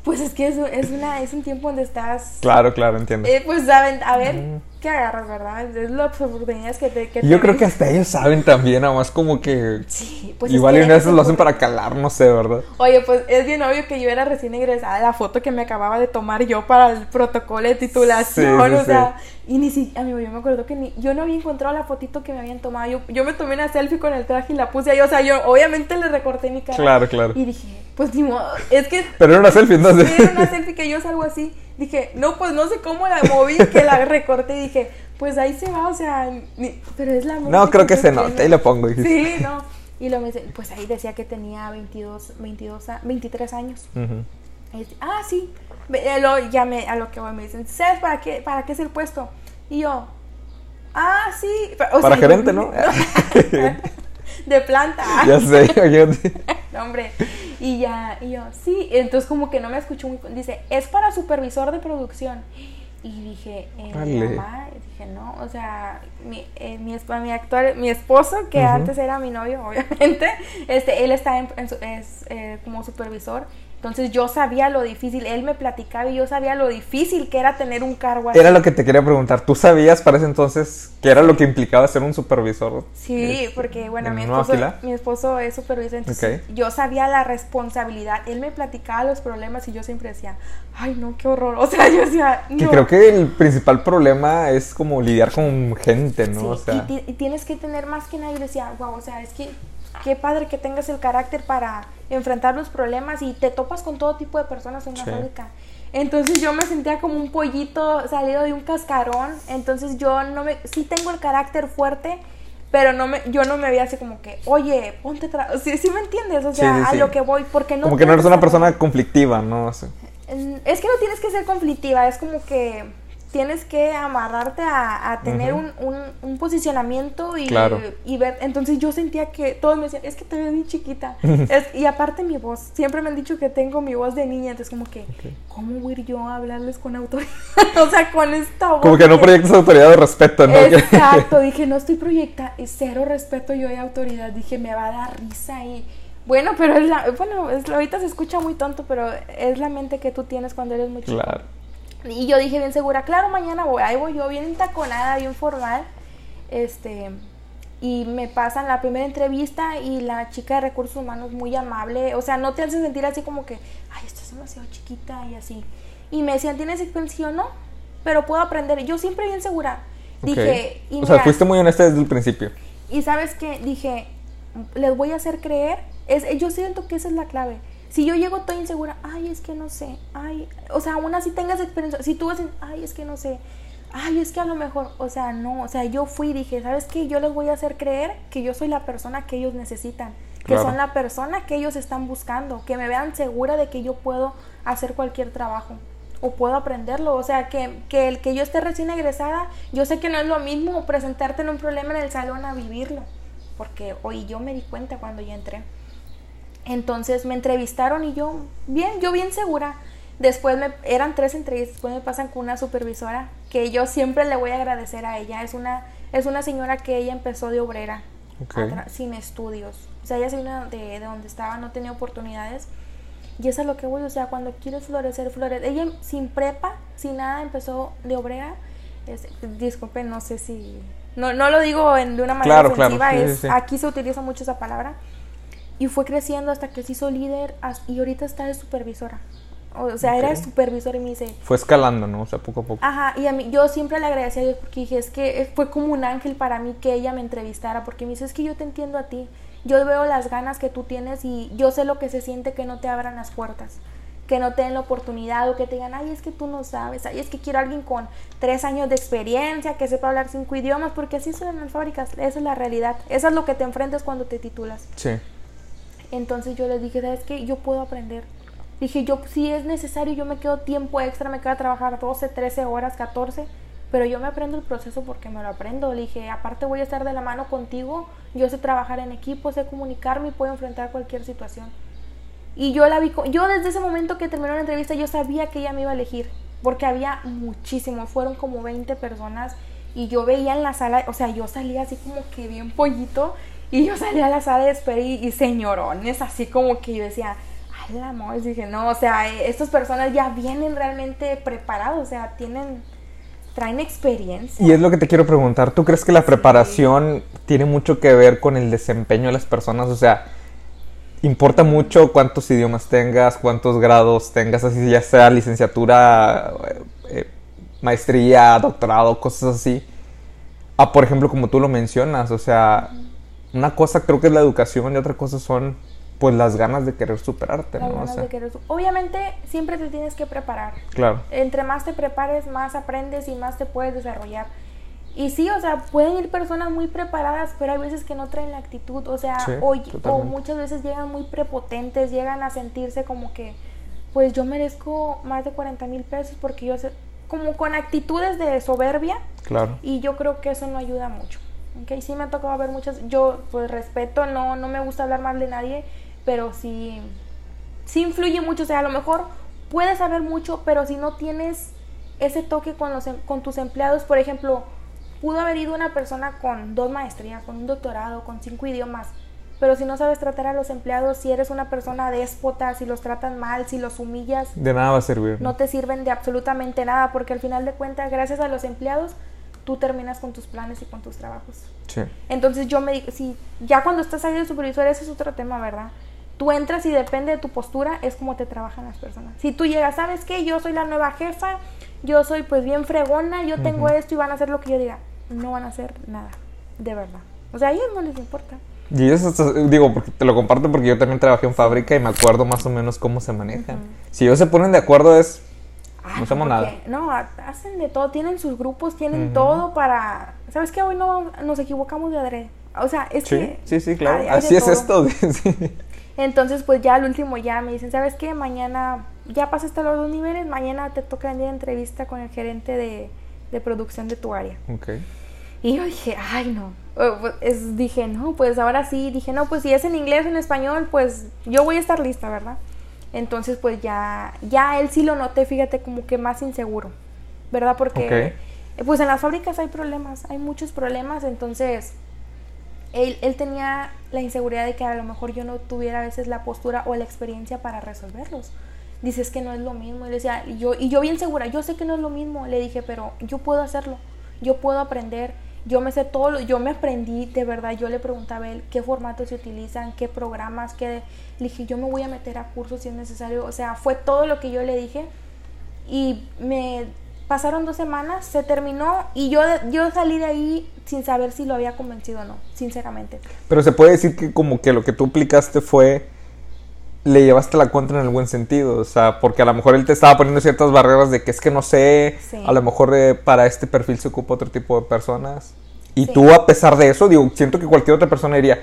pues es que es, es, una, es un tiempo donde estás... Claro, claro, entiendo. Eh, pues saben, a ver, ¿qué agarras, verdad? Es las oportunidades que te... Que yo creo que hasta ellos saben también, nada más como que... Sí, pues Igual y a veces lo hacen para calar, no sé, ¿verdad? Oye, pues es bien obvio que yo era recién egresada, la foto que me acababa de tomar yo para el protocolo de titulación, o sea... Y ni si, amigo, yo me acuerdo que ni, yo no había encontrado la fotito que me habían tomado. Yo, yo me tomé una selfie con el traje y la puse ahí. O sea, yo obviamente le recorté mi cara. Claro, claro. Y dije, pues ni modo, es que... Pero era una selfie, entonces. Sí, era una selfie que yo salgo así. Dije, no, pues no sé cómo la moví, que la recorté y dije, pues ahí se va, o sea, pero es la... No, creo que, se nota, ahí lo pongo. Sí, no. Y lo pues ahí decía que tenía 22, 22, 23 años. ah, sí, lo, ya me, a lo que voy me dicen, ¿sabes para qué, para qué es el puesto? Y yo, ah, sí. para gerente, ¿no? de planta. Ya sé, no, hombre. Y ya, y yo, sí. Entonces como que no me escuchó muy... Dice, es para supervisor de producción. Y dije, eh, mamá, dije, no, o sea, mi, eh, mi, mi, actor, mi esposo, que antes era mi novio, obviamente, este, él está en, es, eh, como supervisor entonces yo sabía lo difícil, él me platicaba y yo sabía lo difícil que era tener un cargo así. Era lo que te quería preguntar, ¿tú sabías para ese entonces qué era lo que implicaba ser un supervisor? Sí, porque bueno, mi esposo, mi esposo es supervisor, entonces yo sabía la responsabilidad, él me platicaba los problemas y yo siempre decía, ay no, qué horror, o sea, yo decía, no. Que creo que el principal problema es como lidiar con gente, ¿no? o sea... y, tienes que tener más que nada, yo decía, wow, o sea, es que qué padre que tengas el carácter para enfrentar los problemas y te topas con todo tipo de personas en una fábrica. Entonces yo me sentía como un pollito salido de un cascarón. Entonces yo no me, sí tengo el carácter fuerte, pero no me, yo no me veía así como que, oye, ponte, sí, sí me entiendes, o sea, a lo que voy, porque no. Como que no eres una persona conflictiva, ¿no? Es que no tienes que ser conflictiva, es como que tienes que amarrarte a, tener un, un, posicionamiento y, y, ver. Entonces yo sentía que todos me decían, es que te ves bien chiquita. y aparte mi voz, siempre me han dicho que tengo mi voz de niña, entonces como que, ¿cómo voy yo a hablarles con autoridad? o sea, con esta voz. Como que no proyectas autoridad de respeto, ¿no? Exacto, dije, no estoy proyecta, cero respeto yo de autoridad, dije, me va a dar risa y... Bueno, pero es la, bueno, es, ahorita se escucha muy tonto, pero es la mente que tú tienes cuando eres muy chico. Claro. Y yo dije bien segura, claro, mañana voy, ahí voy yo bien taconada, bien formal. Este, y me pasan la primera entrevista y la chica de recursos humanos muy amable, o sea, no te hace sentir así como que, ay, estás demasiado chiquita y así. Y me decían, ¿tienes experiencia? No, pero puedo aprender. Yo siempre bien segura. Dije, y o sea, fuiste muy honesta desde el principio. Y sabes qué, dije, les voy a hacer creer, es, yo siento que esa es la clave si yo llego toda insegura, ay, es que no sé, ay, o sea, aún así tengas experiencia, si tú vas, ay, es que no sé, ay, es que a lo mejor, o sea, no, o sea, yo fui y dije, ¿sabes qué? Yo les voy a hacer creer que yo soy la persona que ellos necesitan, que son la persona que ellos están buscando, que me vean segura de que yo puedo hacer cualquier trabajo o puedo aprenderlo, o sea, que, que el que yo esté recién egresada, yo sé que no es lo mismo presentarte en un problema en el salón a vivirlo, porque hoy yo me di cuenta cuando yo entré. Entonces me entrevistaron y yo, bien, yo bien segura. Después me, eran tres entrevistas, después me pasan con una supervisora que yo siempre le voy a agradecer a ella. Es una Es una señora que ella empezó de obrera, Ok. a tra- sin estudios. O sea, ella se vino de, de donde estaba, no tenía oportunidades. Y eso es lo que voy, o sea, cuando quieres florecer, florece. Ella sin prepa, sin nada, empezó de obrera. Es- disculpen, no sé si... No, no lo digo en, de una manera Claro, ofensiva, sí, es, sí. aquí se utiliza mucho esa palabra. Y fue creciendo hasta que se hizo líder y ahorita está de supervisora. O sea, era Ok. supervisora y me dice, Fue escalando, ¿no? O sea, poco a poco. Ajá, y a mí, yo siempre le agradecí a Dios porque dije, es que fue como un ángel para mí que ella me entrevistara, porque me dice, es que yo te entiendo a ti, yo veo las ganas que tú tienes y yo sé lo que se siente que no te abran las puertas, que no te den la oportunidad o que te digan, ay, es que tú no sabes, ay, es que quiero a alguien con tres años de experiencia, que sepa hablar cinco idiomas, porque así son las fábricas, esa es la realidad, eso es lo que te enfrentas cuando te titulas. Sí. Entonces yo les dije, ¿sabes qué? Yo puedo aprender. Dije, yo si es necesario, yo me quedo tiempo extra, me quedo trabajar 12, 13 horas, 14, pero yo me aprendo el proceso porque me lo aprendo. Le dije, aparte voy a estar de la mano contigo, yo sé trabajar en equipo, sé comunicarme y puedo enfrentar cualquier situación. Y yo la vi, yo desde ese momento que terminó la entrevista, yo sabía que ella me iba a elegir, porque había muchísimo, fueron como 20 personas y yo veía en la sala, o sea, yo salía así como que bien pollito y yo salía a la sala de espera y, y señorones, así como que yo decía, ay, la amor, dije, no, o sea, eh, estas personas ya vienen realmente preparados, o sea, tienen, traen experiencia. Y es lo que te quiero preguntar. ¿Tú crees que la preparación tiene mucho que ver con el desempeño de las personas? O sea, importa mucho cuántos idiomas tengas, cuántos grados tengas, así ya sea licenciatura, eh, eh, maestría, doctorado, cosas así. Ah, por ejemplo, como tú lo mencionas, o sea, una cosa creo que es la educación y otra cosa son pues las ganas de querer superarte, Las ¿no? O ganas sea, de querer Obviamente siempre te tienes que preparar. claro. Entre más te prepares, más aprendes y más te puedes desarrollar. Y sí, o sea, pueden ir personas muy preparadas, pero hay veces que no traen la actitud, o sea, Sí, o, o muchas veces llegan muy prepotentes, llegan a sentirse como que, pues yo merezco más de 40 mil pesos porque yo sé, como con actitudes de soberbia, Claro. y yo creo que eso no ayuda mucho. ¿Ok? Sí me ha tocado ver muchas, yo pues respeto, no, no me gusta hablar mal de nadie, pero sí, sí influye mucho, o sea, a lo mejor puedes saber mucho, pero si no tienes ese toque con, los, em- con tus empleados, por ejemplo, pudo haber ido una persona con dos maestrías, con un doctorado, con cinco idiomas, pero si no sabes tratar a los empleados, si eres una persona déspota, si los tratan mal, si los humillas, De nada va a servir. no te sirven de absolutamente nada, porque al final de cuentas, gracias a los empleados, tú terminas con tus planes y con tus trabajos. Sí. Entonces yo me digo, si ya cuando estás ahí de supervisor, ese es otro tema, ¿verdad? Tú entras y depende de tu postura, es como te trabajan las personas. Si tú llegas, ¿sabes qué? Yo soy la nueva jefa, yo soy pues bien fregona, yo tengo esto y van a hacer lo que yo diga. No van a hacer nada, de verdad. O sea, a ellos no les importa. Y eso hasta- digo, porque te lo comparto porque yo también trabajé en fábrica y me acuerdo más o menos cómo se manejan. Si ellos se ponen de acuerdo es, Ay, no porque- nada. No, ha- hacen de todo, tienen sus grupos, tienen todo para... ¿Sabes qué? Hoy no nos equivocamos de adrede. O sea, es Sí, que... sí, sí, claro. hay- hay de Así es todo. esto. sí. Entonces, pues ya al último ya me dicen, ¿sabes qué? Mañana ya pasaste los dos niveles, mañana te toca venir a entrevista con el gerente de, de producción de tu área. Ok. Y yo dije, ay, no. Pues, es- dije, no, pues ahora sí. Dije, no, pues si es en inglés o en español, pues yo voy a estar lista, ¿verdad? Entonces, pues ya, ya él sí lo noté, fíjate, como que más inseguro, ¿verdad? Porque, eh, pues en las fábricas hay problemas, hay muchos problemas, entonces él, él tenía la inseguridad de que a lo mejor yo no tuviera a veces la postura o la experiencia para resolverlos. Dice, es que no es lo mismo. Y, le decía, y yo, y yo bien segura, yo sé que no es lo mismo. Le dije, pero yo puedo hacerlo, yo puedo aprender, yo me sé todo, lo- yo me aprendí, de verdad, yo le preguntaba a él qué formatos se utilizan, qué programas, qué... Le dije, yo me voy a meter a cursos si es necesario. O sea, fue todo lo que yo le dije. Y me pasaron dos semanas, se terminó y yo, yo salí de ahí sin saber si lo había convencido o no, sinceramente. Pero se puede decir que como que lo que tú aplicaste fue le llevaste la contra en el buen sentido, o sea, porque a lo mejor él te estaba poniendo ciertas barreras de que es que no sé, Sí. a lo mejor eh, para este perfil se ocupa otro tipo de personas. Y Sí. tú a pesar de eso, digo, siento que cualquier otra persona diría,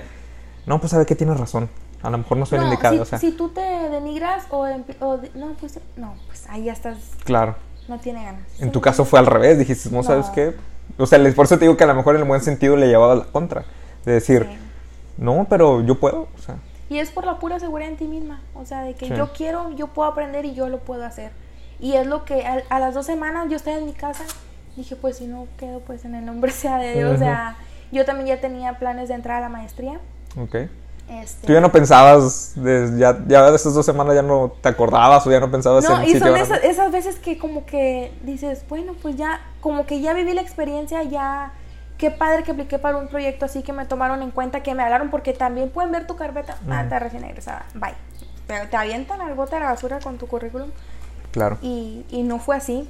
no, pues sabe que tienes razón, a lo mejor no soy el No, indicado, si, o sea, si tú te denigras o, o no, pues no, pues ahí ya estás, claro. no tiene ganas. En Sí. tu caso fue al revés, dijiste, no, ¿sabes qué? O sea, por eso te digo que a lo mejor en el buen sentido le llevaba la contra, de decir, no, pero yo puedo, o sea, Y es por la pura seguridad en ti misma. O sea, de que Sí. yo quiero, yo puedo aprender y yo lo puedo hacer. Y es lo que a, a las dos semanas yo estaba en mi casa dije, pues si no quedo, pues en el nombre sea de Dios. O sea, yo también ya tenía planes de entrar a la maestría. Ok. Este... ¿Tú ya no pensabas, de, ya, ya de estas dos semanas ya no te acordabas o ya no pensabas no, en y son esas, esas, veces que como que dices, bueno, pues ya, como que ya viví la experiencia, ya, qué padre que apliqué para un proyecto así, que me tomaron en cuenta, que me hablaron, porque también pueden ver tu carpeta, ah, está recién egresada, bye. Pero te avientan al bote de la basura con tu currículum. Claro. Y, y no fue así.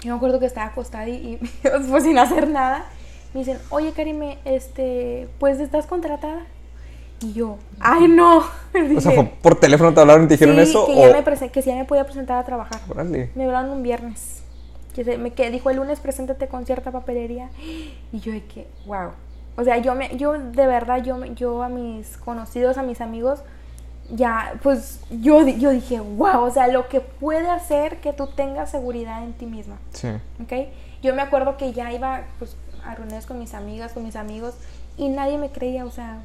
Yo me acuerdo que estaba acostada y, y pues sin hacer nada. Me dicen, oye Karime, este, pues estás contratada. Y yo, ¡ay no! o sea, ¿por teléfono te hablaron y te dijeron eso? Que, ya me que si ya me podía presentar a trabajar. Me hablaron un viernes. Que, se, me, que dijo el lunes, preséntate con cierta papelería. Y yo de que, wow. O sea, yo, me, yo de verdad, yo, yo a mis conocidos, a mis amigos, ya, pues yo, yo dije, wow, o sea, lo que puede hacer que tú tengas seguridad en ti misma. Sí. ¿Ok? Yo me acuerdo que ya iba pues, a reuniones con mis amigas, con mis amigos, y nadie me creía, o sea,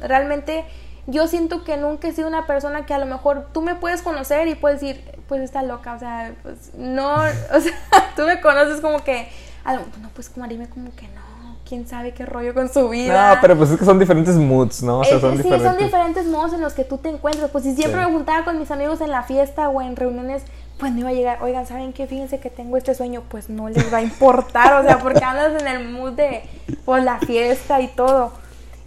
realmente yo siento que nunca he sido una persona que a lo mejor tú me puedes conocer y puedes decir, pues está loca, o sea, pues no, o sea, tú me conoces como que, no, pues dime como que no quién sabe qué rollo con su vida. No, pero pues es que son diferentes moods, ¿no? O sea, son sí, diferentes. son diferentes modos en los que tú te encuentras. Pues si siempre me juntaba con mis amigos en la fiesta o en reuniones, pues no iba a llegar, oigan, ¿saben qué? Fíjense que tengo este sueño, pues no les va a importar, o sea, porque andas en el mood de, pues, la fiesta y todo.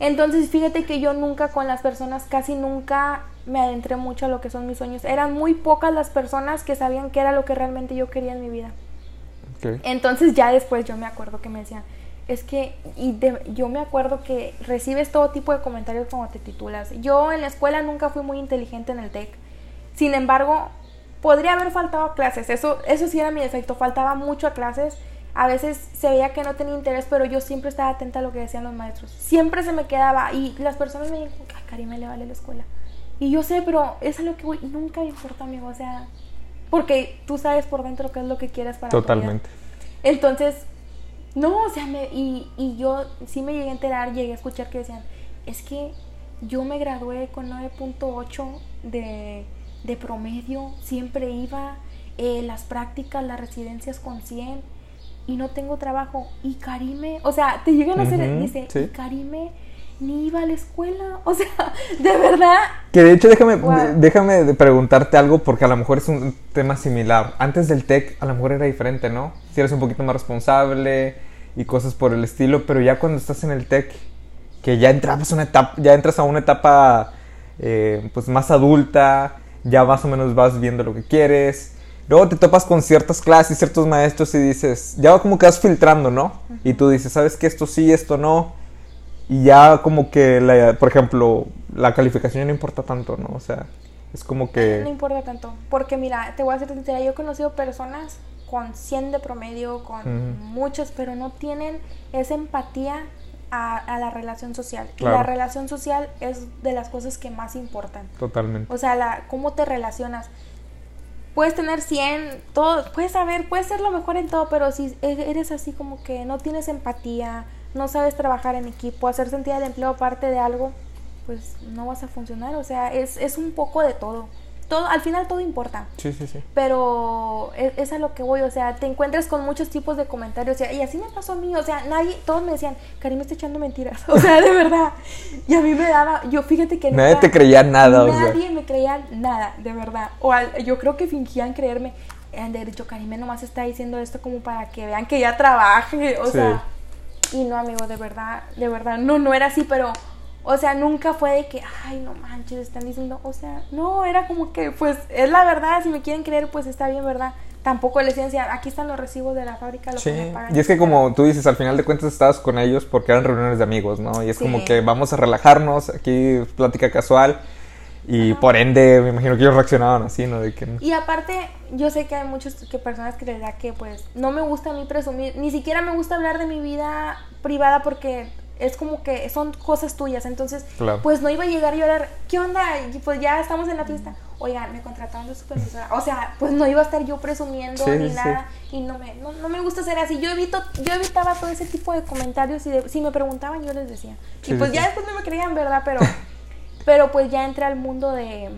Entonces, fíjate que yo nunca con las personas, casi nunca me adentré mucho a lo que son mis sueños. Eran muy pocas las personas que sabían qué era lo que realmente yo quería en mi vida. Entonces ya después yo me acuerdo que me decían, es que, y yo me acuerdo que recibes todo tipo de comentarios como te titulas. Yo en la escuela nunca fui muy inteligente en el TEC. Sin embargo, podría haber faltado a clases. Eso, eso sí era mi defecto. Faltaba mucho a clases. A veces se veía que no tenía interés, pero yo siempre estaba atenta a lo que decían los maestros. Siempre se me quedaba. Y las personas me dijeron, ay, Karime le vale la escuela. Y yo sé, pero eso es lo que voy. Nunca me importa, amigo. O sea, porque tú sabes por dentro qué es lo que quieres para Totalmente. Entonces, no, o sea, me, y, y yo sí me llegué a enterar, llegué a escuchar que decían, es que yo me gradué con 9.8 de, de, promedio, siempre iba, eh, las prácticas, las residencias con 100 y no tengo trabajo. Y Karime, o sea, te llegan a hacer, dice, y Karime ni iba a la escuela, o sea, de verdad. Que de hecho déjame, déjame preguntarte algo porque a lo mejor es un tema similar. Antes del TEC a lo mejor era diferente, ¿no? Si eres un poquito más responsable y cosas por el estilo, pero ya cuando estás en el TEC, que ya entras, una etapa, ya entras a una etapa eh, pues más adulta, ya más o menos vas viendo lo que quieres. Luego te topas con ciertas clases, ciertos maestros y dices, ya como que vas filtrando, ¿no? Y tú dices, ¿sabes qué? Esto sí, esto no y ya como que, la, por ejemplo, la calificación no importa tanto, ¿no? O sea, es como que... No importa tanto, porque mira, te voy a ser sincera, yo he conocido personas con 100 de promedio, con muchos, pero no tienen esa empatía a, la relación social. Y la relación social es de las cosas que más importan. Totalmente. O sea, la, cómo te relacionas. Puedes tener 100, todo, puedes saber, puedes ser lo mejor en todo, pero si e, eres así como que no tienes empatía, no sabes trabajar en equipo, hacer sentir el empleo parte de algo, pues no vas a funcionar. O sea, es, es un poco de todo. Todo, al final todo importa. Sí, sí, sí. Pero es, es, a lo que voy, o sea, te encuentras con muchos tipos de comentarios. Y así me pasó a mí, o sea, nadie, todos me decían, Karim está echando mentiras. O sea, de verdad. Y a mí me daba, yo fíjate que nadie te creía nada, Nadie me creía nada, de verdad. O yo creo que fingían creerme. Han dicho, Karim nomás está diciendo esto como para que vean que ya trabaje. O sea y no, amigo, de verdad, de verdad, no, no era así, pero, o sea, nunca fue de que, ay, no manches, están diciendo, o sea, no, era como que, pues, es la verdad, si me quieren creer, pues está bien, ¿verdad? Tampoco les decían, aquí están los recibos de la fábrica, lo sí. que Y es que como tú dices, al final de cuentas estabas con ellos porque eran reuniones de amigos, ¿no? Y es como que vamos a relajarnos, aquí plática casual. Y por ende, me imagino que ellos reaccionaban así, ¿no? De que... Y aparte, yo sé que hay muchas que personas que les da que, pues, no me gusta a mí presumir, ni siquiera me gusta hablar de mi vida privada porque es como que son cosas tuyas. Entonces, pues no iba a llegar a hablar, ¿qué onda? Y pues ya estamos en la fiesta. Oigan, me contrataron de supervisora. O sea, pues no iba a estar yo presumiendo ni nada. Y no me, no, me gusta ser así. Yo evito, yo evitaba todo ese tipo de comentarios y si me preguntaban, yo les decía. y pues ya después no me creían, ¿verdad? Pero. Pero pues ya entré al mundo de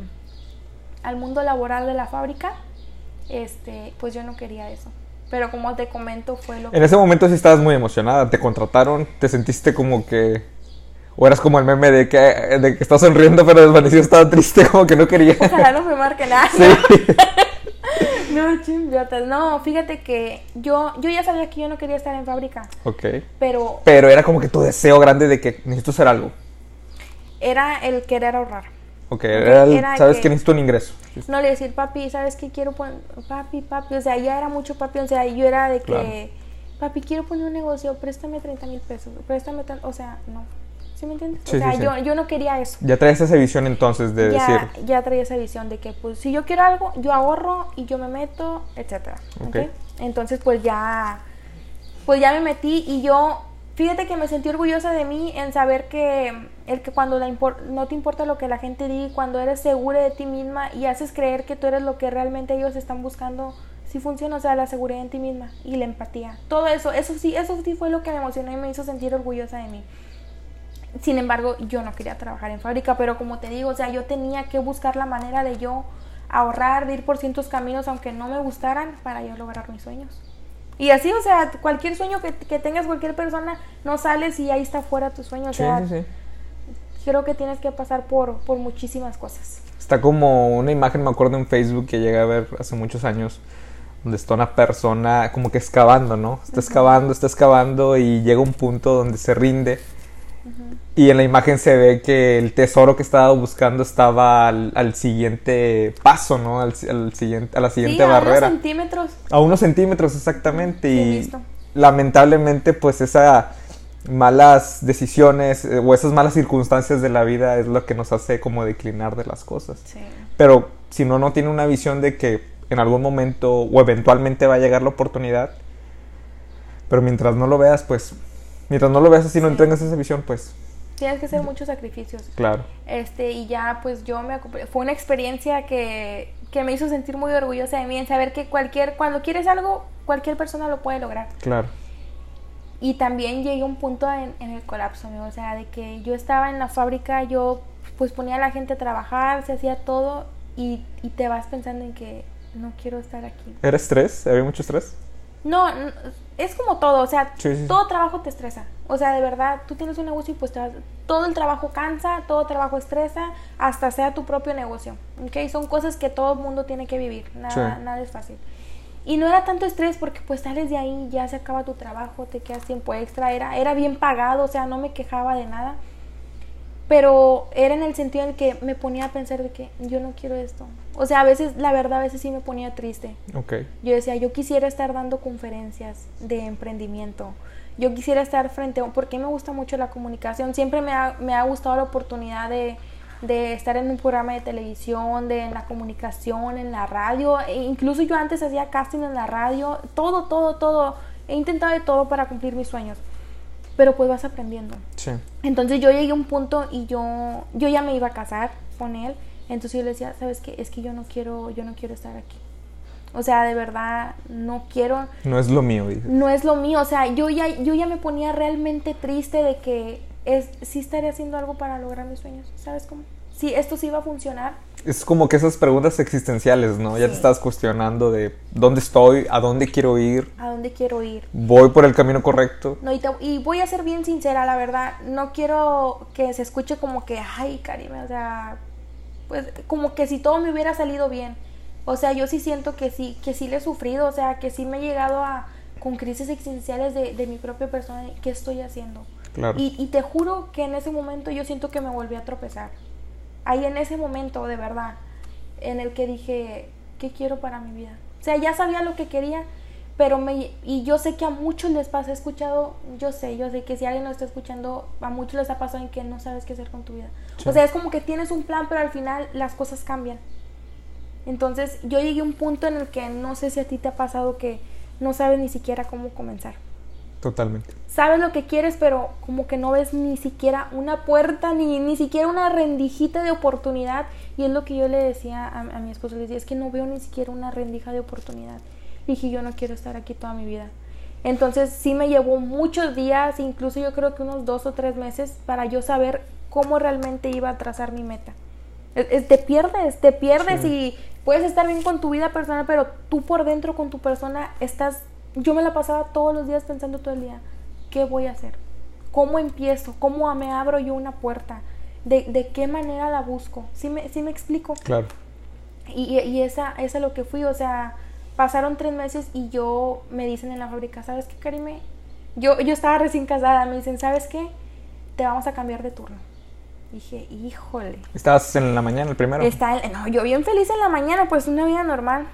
al mundo laboral de la fábrica. Este, pues yo no quería eso. Pero como te comento, fue lo que... En ese momento sí estabas muy emocionada, te contrataron, te sentiste como que... O eras como el meme de que, de que estás sonriendo pero desvanecido estaba triste, como que no quería. Ojalá no me marque nada. Sí. No, chingiotas. No, fíjate que yo, yo ya sabía que yo no quería estar en fábrica. ok. Pero Pero era como que tu deseo grande de que necesito hacer algo. era el querer ahorrar. Ok, era el- Era sabes que- que necesito un ingreso. No le decir, papi, ¿sabes qué quiero poner? Papi, papi. O sea, ya era mucho papi. O sea, yo era de que, Claro. papi, quiero poner un negocio, préstame 30 mil pesos. Préstame tan. O sea, no. ¿Sí me entiendes? Sí, o sea, sí, sí. Yo, yo no quería eso. Ya traes esa visión entonces de ya, decir, ya traía esa visión de que, pues, si yo quiero algo, yo ahorro y yo me meto, etcétera. Ok. ¿ok? Entonces, pues ya, pues ya me metí y yo, fíjate que me sentí orgullosa de mí en saber que el que cuando la no te importa lo que la gente diga, cuando eres segura de ti misma y haces creer que tú eres lo que realmente ellos están buscando, sí funciona, o sea, la seguridad en ti misma y la empatía. Todo eso, eso sí, eso sí fue lo que me emocionó y me hizo sentir orgullosa de mí. Sin embargo, yo no quería trabajar en fábrica, pero como te digo, o sea, yo tenía que buscar la manera de yo ahorrar, de ir por cientos caminos, aunque no me gustaran, para yo lograr mis sueños. Y así, o sea, cualquier sueño que, que tengas cualquier persona, no sales y ahí está fuera tu sueño. O sí, sea, sí, sí. creo que tienes que pasar por, por muchísimas cosas. Está como una imagen, me acuerdo en Facebook que llegué a ver hace muchos años, donde está una persona como que excavando, ¿no? Está excavando, está excavando y llega un punto donde se rinde. Y en la imagen se ve que el tesoro que estaba buscando estaba al, al siguiente paso, ¿no? Al, al siguiente, a la siguiente sí, a unos barrera. centímetros. A unos centímetros exactamente. Sí, y listo. lamentablemente, pues esas malas decisiones eh, o esas malas circunstancias de la vida es lo que nos hace como declinar de las cosas. Sí. Pero si uno no tiene una visión de que en algún momento o eventualmente va a llegar la oportunidad, pero mientras no lo veas, pues, mientras no lo veas así, no Sí. tengas esa visión, pues, Tienes que hacer muchos sacrificios. claro. Este, y ya pues yo me ocupé. Fue una experiencia que, que me hizo sentir muy orgullosa de mí, en saber que cualquier, cuando quieres algo, cualquier persona lo puede lograr. Claro. Y también llegué a un punto en, en el colapso, amigo, o sea, de que yo estaba en la fábrica, yo pues ponía a la gente a trabajar, se hacía todo y, y te vas pensando en que no quiero estar aquí. ¿Era estrés? ¿Había mucho estrés? No, es como todo, o sea, Sí, sí, sí. todo trabajo te estresa. O sea, de verdad, tú tienes un negocio y pues todo el trabajo cansa, todo trabajo estresa, hasta sea tu propio negocio. ¿Ok? Son cosas que todo el mundo tiene que vivir, nada, Sí. nada es fácil. Y no era tanto estrés porque pues sales de ahí, ya se acaba tu trabajo, te quedas tiempo extra, era, era bien pagado, o sea, no me quejaba de nada. Pero era en el sentido en el que me ponía a pensar de que yo no quiero esto. O sea, a veces, la verdad, a veces sí me ponía triste. Ok. Yo decía, yo quisiera estar dando conferencias de emprendimiento. Yo quisiera estar frente a... Porque me gusta mucho la comunicación. Siempre me ha, me ha gustado la oportunidad de, de estar en un programa de televisión, de en la comunicación, en la radio. E incluso yo antes hacía casting en la radio. Todo, todo, todo. He intentado de todo para cumplir mis sueños. Pero pues vas aprendiendo. Sí. Entonces yo llegué a un punto y yo, yo ya me iba a casar con él. Entonces yo le decía, ¿sabes qué? Es que yo no quiero, yo no quiero estar aquí. O sea, de verdad, no quiero, No es lo mío, dice. no es lo mío. O sea, yo ya, yo ya me ponía realmente triste de que es, sí estaría haciendo algo para lograr mis sueños. ¿Sabes cómo? Sí, esto sí va a funcionar. Es como que esas preguntas existenciales, ¿no? Ya te estás cuestionando de dónde estoy, a dónde quiero ir, ¿A dónde quiero ir? voy por el camino correcto. No, y, te- y voy a ser bien sincera, la verdad. No quiero que se escuche como que, ay, Karime, o sea, pues como que si todo me hubiera salido bien. O sea, yo sí siento que sí, que sí le he sufrido, o sea, que sí me he llegado a con crisis existenciales de, de mi propia persona, ¿qué estoy haciendo? Claro. Y, y te juro que en ese momento yo siento que me volví a tropezar. Ahí en ese momento, de verdad, en el que dije, ¿qué quiero para mi vida? O sea, ya sabía lo que quería, pero me... Y yo sé que a muchos les pasa, he escuchado, yo sé, yo sé que si alguien no está escuchando, a muchos les ha pasado en que no sabes qué hacer con tu vida. Sí. O sea, es como que tienes un plan, pero al final las cosas cambian. Entonces yo llegué a un punto en el que no sé si a ti te ha pasado que no sabes ni siquiera cómo comenzar Totalmente. sabes lo que quieres, pero como que no ves ni siquiera una puerta, ni, ni siquiera una rendijita de oportunidad. Y es lo que yo le decía a, a mi esposo, le decía, es que no veo ni siquiera una rendija de oportunidad. Dije, yo no quiero estar aquí toda mi vida. Entonces sí me llevó muchos días, incluso yo creo que unos dos o tres meses, para yo saber cómo realmente iba a trazar mi meta. Te pierdes, te pierdes Sí. y puedes estar bien con tu vida personal, pero tú por dentro con tu persona estás yo me la pasaba todos los días pensando todo el día, ¿qué voy a hacer? ¿Cómo empiezo? ¿Cómo me abro yo una puerta? ¿De, de qué manera la busco? ¿Sí me, sí me explico? Claro. Y, y esa, esa es lo que fui, o sea, pasaron tres meses y yo me dicen en la fábrica, ¿sabes qué, Karime? Yo, yo estaba recién casada, me dicen, ¿sabes qué? Te vamos a cambiar de turno. Dije, híjole. ¿Estabas en la mañana el primero? Está, no, yo bien feliz en la mañana, pues una vida normal.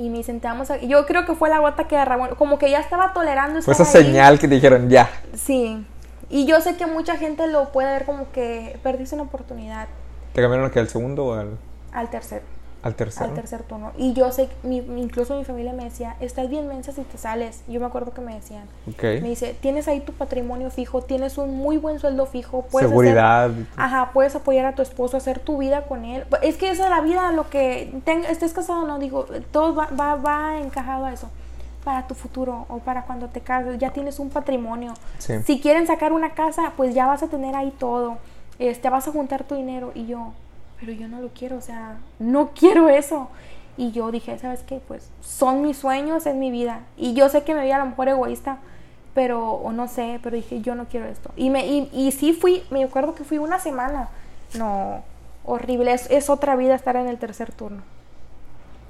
Y me dicen, te vamos a... Yo creo que fue la gota que derramó, como que ya estaba tolerando Fue esa ahí. señal que te dijeron, ya. Sí. Y yo sé que mucha gente lo puede ver como que perdiste una oportunidad ¿Te cambiaron aquí al segundo o al, al tercer, al tercero? al tercer turno. Y yo sé, mi, incluso mi familia me decía, estás bien mensa si te sales. Yo me acuerdo que me decían, me dice, tienes ahí tu patrimonio fijo, tienes un muy buen sueldo fijo, puedes hacer- Seguridad. Ajá, puedes apoyar a tu esposo, hacer tu vida con él. Es que esa es la vida, lo que ten- estés casado o no, digo, todo va, va, va encajado a eso. Para tu futuro o para cuando te cases, ya tienes un patrimonio. Sí. Si quieren sacar una casa, pues ya vas a tener ahí todo. Este, vas a juntar tu dinero. Y yo, pero yo no lo quiero, o sea, no quiero eso. Y yo dije, ¿sabes qué? Pues son mis sueños, es mi vida. Y yo sé que me vi a lo mejor egoísta, pero, o no sé, pero dije, yo no quiero esto. Y, me, y, y sí fui, me acuerdo que fui una semana. No, horrible, es, es otra vida estar en el tercer turno.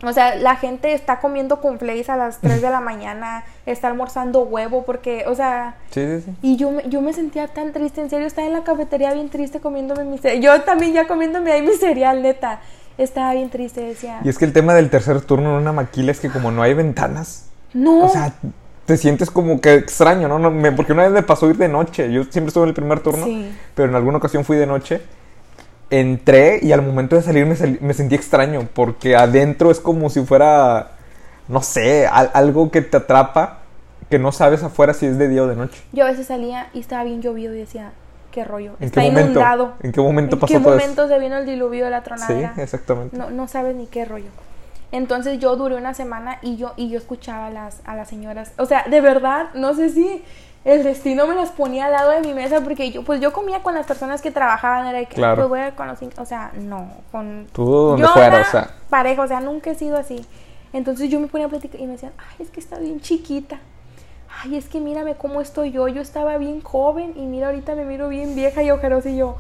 O sea, la gente está comiendo conflays a las 3 de la mañana, está almorzando huevo, porque, o sea, Sí, sí, sí. y yo, me- yo me sentía tan triste, en serio, estaba en la cafetería bien triste comiéndome mi cereal. Yo también ya comiéndome ahí mi cereal, neta. Estaba bien triste, decía. Y es que el tema del tercer turno en una maquila es que como no hay ventanas, No, o sea, te sientes como que extraño, ¿no? no me- porque una vez me pasó ir de noche. Yo siempre estuve en el primer turno, Sí. pero en alguna ocasión fui de noche. Entré y al momento de salir me, sal- me sentí extraño porque adentro es como si fuera, no sé, al- algo que te atrapa que no sabes afuera si es de día o de noche. yo a veces salía y estaba bien llovido y decía, qué rollo, ¿En está qué momento? inundado. ¿En qué momento ¿En pasó qué todo eso? momento se vino el diluvio de la Sí, tronadera? exactamente. no, no sabes ni qué rollo. Entonces yo duré una semana y yo, y yo escuchaba a las, a las señoras. O sea, de verdad, no sé si el destino me las ponía al lado de mi mesa porque yo, pues yo comía con las personas que trabajaban, era de que, Claro. pues voy a con los, in- o sea, no, con... Tú donde yo fuera, o sea. pareja, o sea, nunca he sido así. Entonces yo me ponía a platicar y me decían, ay, es que está bien chiquita. Ay, es que mírame cómo estoy yo. Yo estaba bien joven y mira, ahorita me miro bien vieja y ojerosa y yo,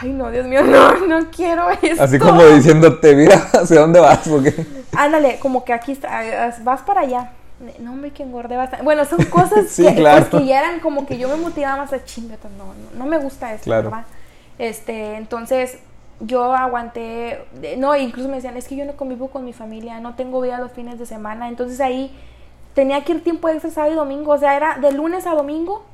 ay, no, Dios mío, no, no quiero esto. Así como diciéndote, mira, ¿hacia dónde vas? Porque... Ándale, como que aquí está, ah, vas para allá. No, hombre, que engordé bastante. Bueno, son cosas Sí, que, claro. pues, que ya eran como que yo me motivaba más a chingata. No, no, no me gusta esto, Claro. ¿verdad? Este, entonces yo aguanté. No, incluso me decían, es que yo no convivo con mi familia, no tengo vida los fines de semana. Entonces ahí tenía que ir tiempo extra sábado y domingo. O sea, era de lunes a domingo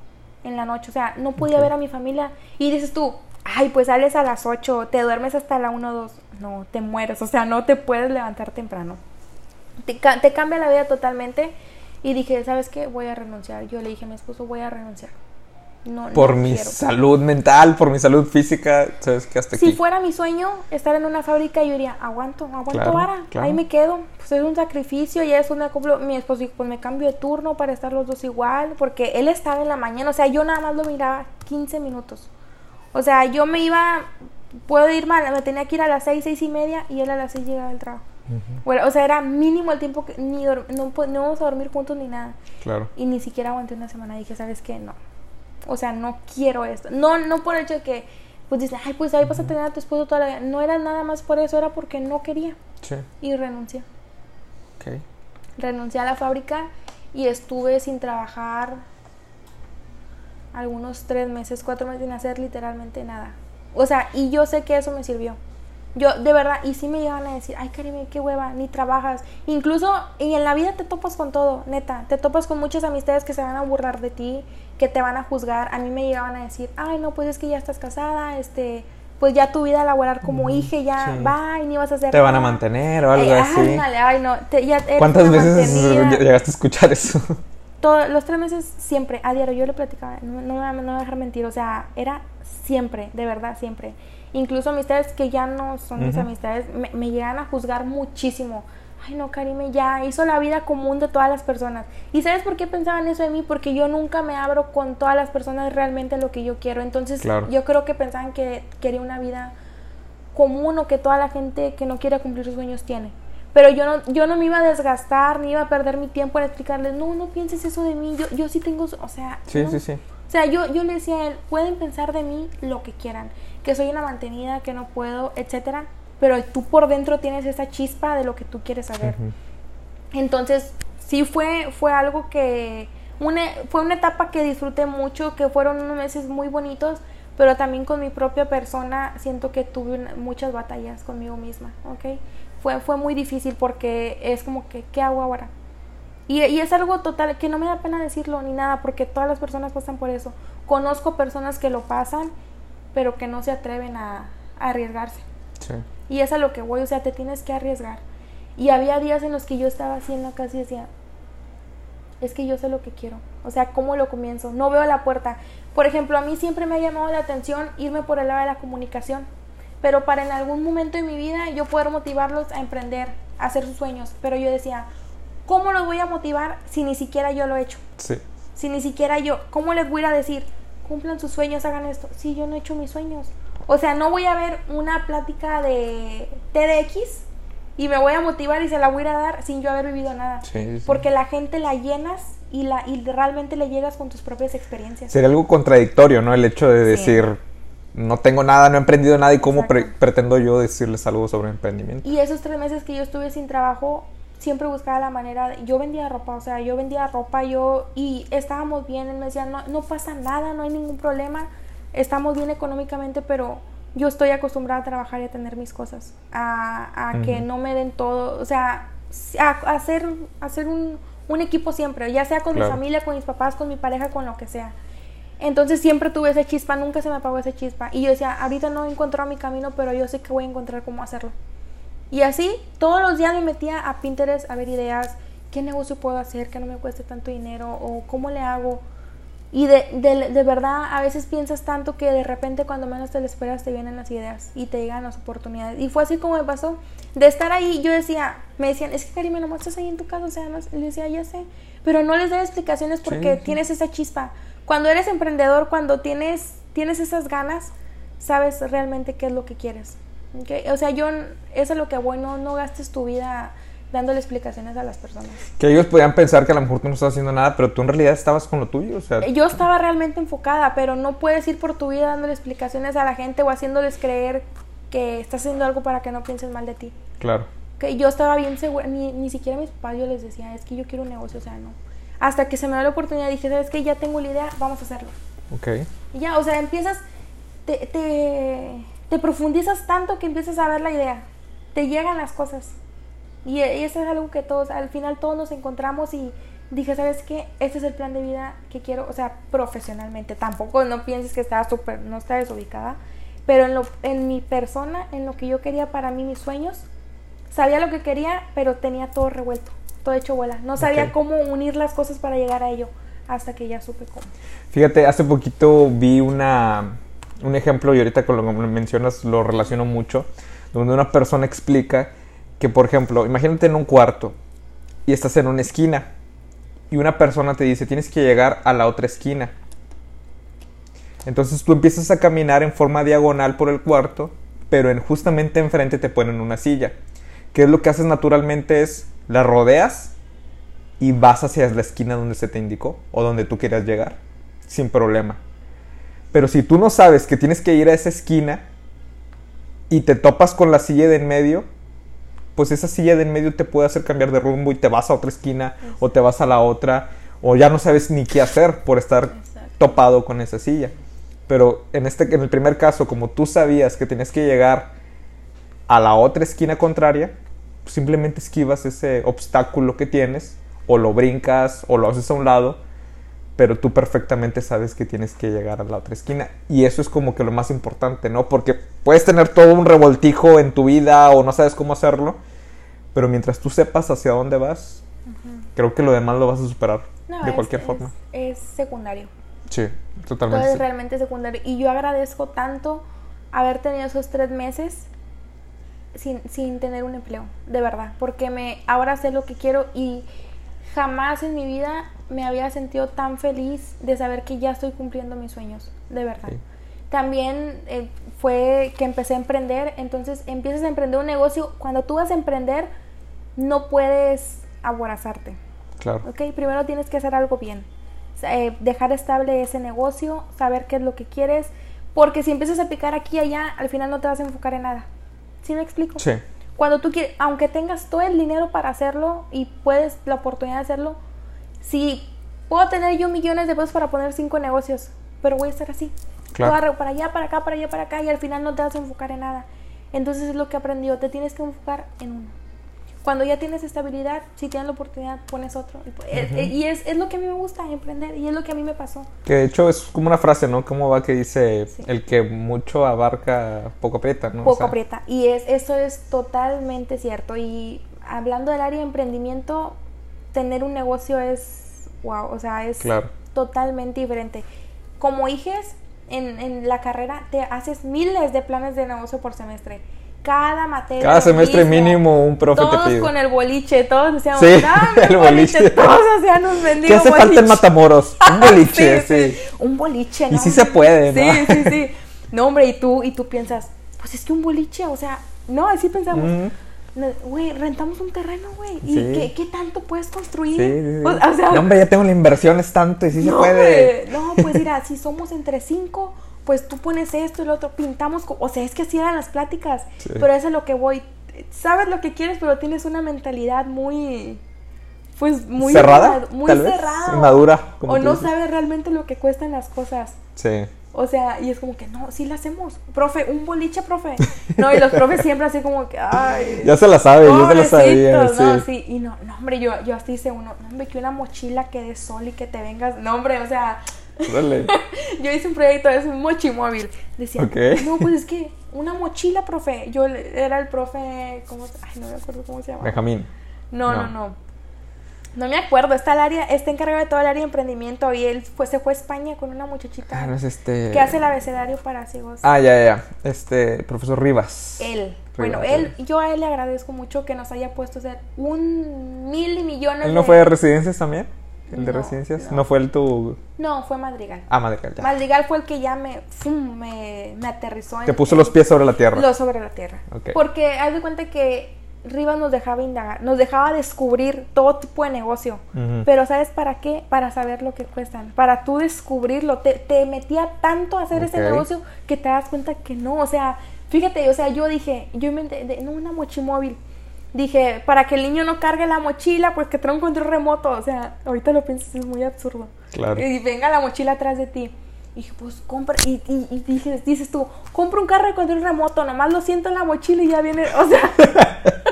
en la noche. O sea, no podía ver a mi familia. Y dices tú, ay, pues sales a las 8, te duermes hasta la 1 o 2. No, te mueres. O sea, no te puedes levantar temprano te, ca- te cambia la vida totalmente. Y dije, ¿sabes qué? Voy a renunciar. Yo le dije a mi esposo, voy a renunciar. No, por no mi quiero. salud mental, por mi salud física, sabes que hasta Si aquí. fuera mi sueño estar en una fábrica, yo diría, aguanto, aguanto Claro, vara, claro. ahí me quedo. Pues es un sacrificio, ya es una cumplo. Mi esposo dijo, pues me cambio de turno para estar los dos igual, porque él estaba en la mañana, o sea, yo nada más lo miraba 15 minutos. O sea, yo me iba, puedo ir mal, me tenía que ir a las 6, 6 y media, y él a las 6 llegaba del trabajo. Bueno, o sea, era mínimo el tiempo que ni no, no íbamos a dormir juntos ni nada. Claro. Y ni siquiera aguanté una semana. Dije, ¿sabes qué? No. O sea, no quiero esto. No, no por el hecho de que, pues dices, ay, pues ahí vas a tener a tu esposo toda la vida. No era nada más por eso, era porque no quería. Sí, Y renuncié. ok. Renuncié a la fábrica y estuve sin trabajar algunos tres meses, cuatro meses sin hacer literalmente nada. O sea, y yo sé que eso me sirvió. Yo, de verdad, y sí me llegan a decir, ay, Karime, qué hueva, ni trabajas. Incluso, y en la vida te topas con todo, neta. Te topas con muchas amistades que se van a burlar de ti, que te van a juzgar. A mí me llegaban a decir, ay, no, pues es que ya estás casada, este, pues ya tu vida laboral como hija, ya sí. va, y ni vas a hacer Te van a nada". mantener o algo Eh, así. ándale, ay, no, te- ya eres ¿Cuántas veces mantenida. llegaste a escuchar eso? Todo- los tres meses siempre, a diario, yo le platicaba, no, no, no me voy a dejar mentir, o sea, era siempre, de verdad, siempre. Incluso amistades que ya no son mis amistades, me, me llegan a juzgar muchísimo. Ay, no, Karime, ya hizo la vida común de todas las personas. ¿Y sabes por qué pensaban eso de mí? Porque yo nunca me abro con todas las personas realmente lo que yo quiero. Entonces, Claro. yo creo que pensaban que quería una vida común o que toda la gente que no quiere cumplir sus sueños tiene. Pero yo no, yo no me iba a desgastar, ni iba a perder mi tiempo en explicarles, no, no pienses eso de mí, yo, yo sí tengo, o sea... Sí, ¿no? sí, sí. O sea, yo, yo le decía a él, pueden pensar de mí lo que quieran, que soy una mantenida, que no puedo, etcétera, pero tú por dentro tienes esa chispa de lo que tú quieres saber. Entonces, sí fue, fue algo que, una, fue una etapa que disfruté mucho, que fueron unos meses muy bonitos, pero también con mi propia persona siento que tuve una- muchas batallas conmigo misma, ¿ok? Fue, fue muy difícil porque es como que, ¿qué hago ahora? Y, y es algo total que no me da pena decirlo ni nada, porque todas las personas pasan por eso. Conozco personas que lo pasan, pero que no se atreven a, a arriesgarse. Sí. Y es a lo que voy, o sea, te tienes que arriesgar. Y había días en los que yo estaba así en la casa y decía, es que yo sé lo que quiero. O sea, ¿cómo lo comienzo? No veo la puerta. Por ejemplo, a mí siempre me ha llamado la atención irme por el lado de la comunicación. Pero para en algún momento de mi vida yo poder motivarlos a emprender, a hacer sus sueños. Pero yo decía, ¿cómo los voy a motivar si ni siquiera yo lo he hecho? Sí. Si ni siquiera yo, ¿cómo les voy a decir? Cumplan sus sueños, hagan esto. Si yo no he hecho mis sueños. O sea, no voy a ver una plática de TDX y me voy a motivar y se la voy a dar sin yo haber vivido nada. Sí, sí, sí. Porque la gente la llenas y, la, y realmente le llegas con tus propias experiencias. Sería algo contradictorio, ¿no? El hecho de Sí. decir, no tengo nada, no he emprendido nada y cómo pre- pretendo yo decirles algo sobre emprendimiento. Y esos tres meses que yo estuve sin trabajo, siempre buscaba la manera. de- yo vendía ropa, o sea, yo vendía ropa, yo. Y estábamos bien. Él me decía, no, no pasa nada, no hay ningún problema. Estamos bien económicamente, pero yo estoy acostumbrada a trabajar y a tener mis cosas. A, a que no me den todo. O sea, a, a hacer, a hacer un, un equipo siempre, ya sea con Claro. mi familia, con mis papás, con mi pareja, con lo que sea. Entonces siempre tuve esa chispa, nunca se me apagó esa chispa. Y yo decía, ahorita no he encontrado mi camino, pero yo sé que voy a encontrar cómo hacerlo. Y así, todos los días me metía a Pinterest a ver ideas, qué negocio puedo hacer, que no me cueste tanto dinero, o cómo le hago. Y de, de, de verdad, a veces piensas tanto que de repente cuando menos te lo esperas te vienen las ideas y te llegan las oportunidades. Y fue así como me pasó. De estar ahí, yo decía, me decían, es que Karime, nomás estás ahí en tu casa, o sea, no, le decía, ya sé. Pero no les doy explicaciones porque Sí, sí. tienes esa chispa. Cuando eres emprendedor, cuando tienes, tienes esas ganas, sabes realmente qué es lo que quieres. ¿Ok? O sea, yo, eso es lo que voy, no, no gastes tu vida dándole explicaciones a las personas. Que ellos podían pensar que a lo mejor tú no estás haciendo nada, pero tú en realidad estabas con lo tuyo, o sea, Yo estaba realmente enfocada, pero no puedes ir por tu vida dándole explicaciones a la gente o haciéndoles creer que estás haciendo algo para que no piensen mal de ti. claro. Que yo estaba bien segura, ni, ni siquiera a mis papás yo les decía, es que yo quiero un negocio, o sea, no. Hasta que se me dio la oportunidad dije, ¿sabes qué? Ya tengo la idea, vamos a hacerlo. Ok. Y ya, o sea, empiezas, te, te, te profundizas tanto que empiezas a ver la idea, te llegan las cosas. Y, eso es algo que todos, al final todos nos encontramos y dije, ¿sabes qué? Este es el plan de vida que quiero, o sea, profesionalmente. Tampoco no pienses que estaba súper, no está desubicada, pero en, lo, en mi persona, en lo que yo quería para mí, mis sueños, sabía lo que quería, pero tenía todo revuelto, todo hecho bola. No sabía cómo unir las cosas para llegar a ello, hasta que ya supe cómo. Fíjate, hace poquito vi una, un ejemplo y ahorita con lo que me mencionas lo relaciono mucho, donde una persona explica que, por ejemplo, imagínate en un cuarto y estás en una esquina y una persona te dice tienes que llegar a la otra esquina. Entonces tú empiezas a caminar en forma diagonal por el cuarto, pero en, justamente enfrente te ponen una silla. ¿Qué es lo que haces naturalmente? Es la rodeas y vas hacia la esquina donde se te indicó o donde tú quieras llegar, sin problema. Pero si tú no sabes que tienes que ir a esa esquina y te topas con la silla de en medio, pues esa silla de en medio te puede hacer cambiar de rumbo y te vas a otra esquina o te vas a la otra o ya no sabes ni qué hacer por estar Exacto. topado con esa silla. Pero en este en el primer caso, como tú sabías que tenías que llegar a la otra esquina contraria, pues simplemente esquivas ese obstáculo que tienes o lo brincas o lo haces a un lado, pero tú perfectamente sabes que tienes que llegar a la otra esquina y eso es como que lo más importante, ¿no? Porque puedes tener todo un revoltijo en tu vida o no sabes cómo hacerlo, pero mientras tú sepas hacia dónde vas, creo que lo demás lo vas a superar No, de cualquier es- forma. Es secundario. Sí, Todo totalmente. es realmente secundario. Y yo agradezco tanto haber tenido esos tres meses sin, sin tener un empleo, de verdad. Porque me ahora sé lo que quiero y jamás en mi vida me había sentido tan feliz de saber que ya estoy cumpliendo mis sueños, de verdad. Sí. También eh, fue que empecé a emprender, entonces empiezas a emprender un negocio. Cuando tú vas a emprender, no puedes aborazarte. Claro. ¿ok? Primero tienes que hacer algo bien. Eh, dejar estable ese negocio, saber qué es lo que quieres, porque si empiezas a picar aquí y allá, al final no te vas a enfocar en nada. ¿Sí me explico? Sí. Cuando tú quieres, aunque tengas todo el dinero para hacerlo y puedes la oportunidad de hacerlo, si puedo tener yo millones de pesos para poner cinco negocios, pero voy a estar así. Claro. Para allá, para acá, para allá, para acá, y al final no te vas a enfocar en nada. Entonces es lo que aprendió, te tienes que enfocar en uno. Cuando ya tienes estabilidad, si tienes la oportunidad, pones otro. Y, pues, eh, eh, y es, es lo que a mí me gusta, emprender, y es lo que a mí me pasó. Que de hecho es como una frase, ¿no? ¿Cómo va que dice Sí. el que mucho abarca, poco aprieta, ¿no? O poco sea, aprieta. Y es, eso es totalmente cierto. Y hablando del área de emprendimiento, tener un negocio es, wow, o sea, es Claro. totalmente diferente. Como hijes, en, en la carrera te haces miles de planes de negocio por semestre. Cada materia. Cada semestre mismo. mínimo un profe te Todos pide. con el boliche, todos hacíamos Sí, "Dame el boliche. Todos hacían un mendigo ¿Qué hace falta en. Matamoros? Un boliche, sí. Un boliche, Y ¿no? sí se puede, ¿no? Sí, sí, sí. No, hombre, y tú, y tú piensas, pues es que un boliche, o sea, no, así pensamos. Mm, Güey, rentamos un terreno, güey. ¿Y Sí. qué, qué tanto puedes construir? Sí, sí, sí. O, o sea, No, hombre, ya tengo la inversión, es tanto y sí se puede. No, pues mira, si somos entre cinco, pues tú pones esto y lo otro, pintamos. O sea, es que así eran las pláticas. Sí. Pero eso es lo que voy. Sabes lo que quieres, pero tienes una mentalidad muy. Pues muy. ¿Cerrada? Muy cerrada. Inmadura. O no sabes realmente lo que cuestan las cosas. Sí. O sea, y es como que no, sí la hacemos. Profe, un boliche, profe. No, y los profes siempre así como que, ay. Ya se la sabe, ya se la sabía. No, sí. sí, y no, no, hombre, yo, yo hasta hice uno, no, hombre, que una mochila que dé sol y que te vengas, no, hombre, o sea, Dale. yo hice un proyecto, es un mochimóvil, decía, Ok. no, pues es que una mochila, profe, yo era el profe, ¿cómo, se- ay, no me acuerdo cómo se llama. Benjamín. No, no, No. no. No me acuerdo, está el área, está encargado de todo el área de emprendimiento y él fue, se fue a España con una muchachita Ah, no es este. que hace el abecedario para ciegos. Ah, ya, ya. Este, profesor Rivas. Él. Rivas, Bueno, él, yo a él le agradezco mucho que nos haya puesto a hacer un mil y millones ¿Él no de- fue de residencias también? ¿El de No, residencias? no. ¿No fue el tu. No, fue Madrigal. Ah, Madrigal, ya. Madrigal fue el que ya me, ¡fum! me, me aterrizó en, Te puso en- los pies sobre la tierra. lo sobre la tierra. Porque haz de cuenta que Rivas nos dejaba indagar, nos dejaba descubrir todo tipo de negocio. Pero ¿sabes para qué? Para saber lo que cuestan. Para tú descubrirlo. Te, te metía tanto a hacer ese negocio que te das cuenta que no. O sea, fíjate, o sea, yo dije, yo inventé, de- no, una mochimóvil. Dije, para que el niño no cargue la mochila, pues que trae un control remoto. O sea, ahorita lo piensas, es muy absurdo. Claro. Y venga la mochila atrás de ti. Y dije, pues compra. Y, y, y dices, dices tú, compra un carro de control remoto, nomás lo siento en la mochila y ya viene. O sea.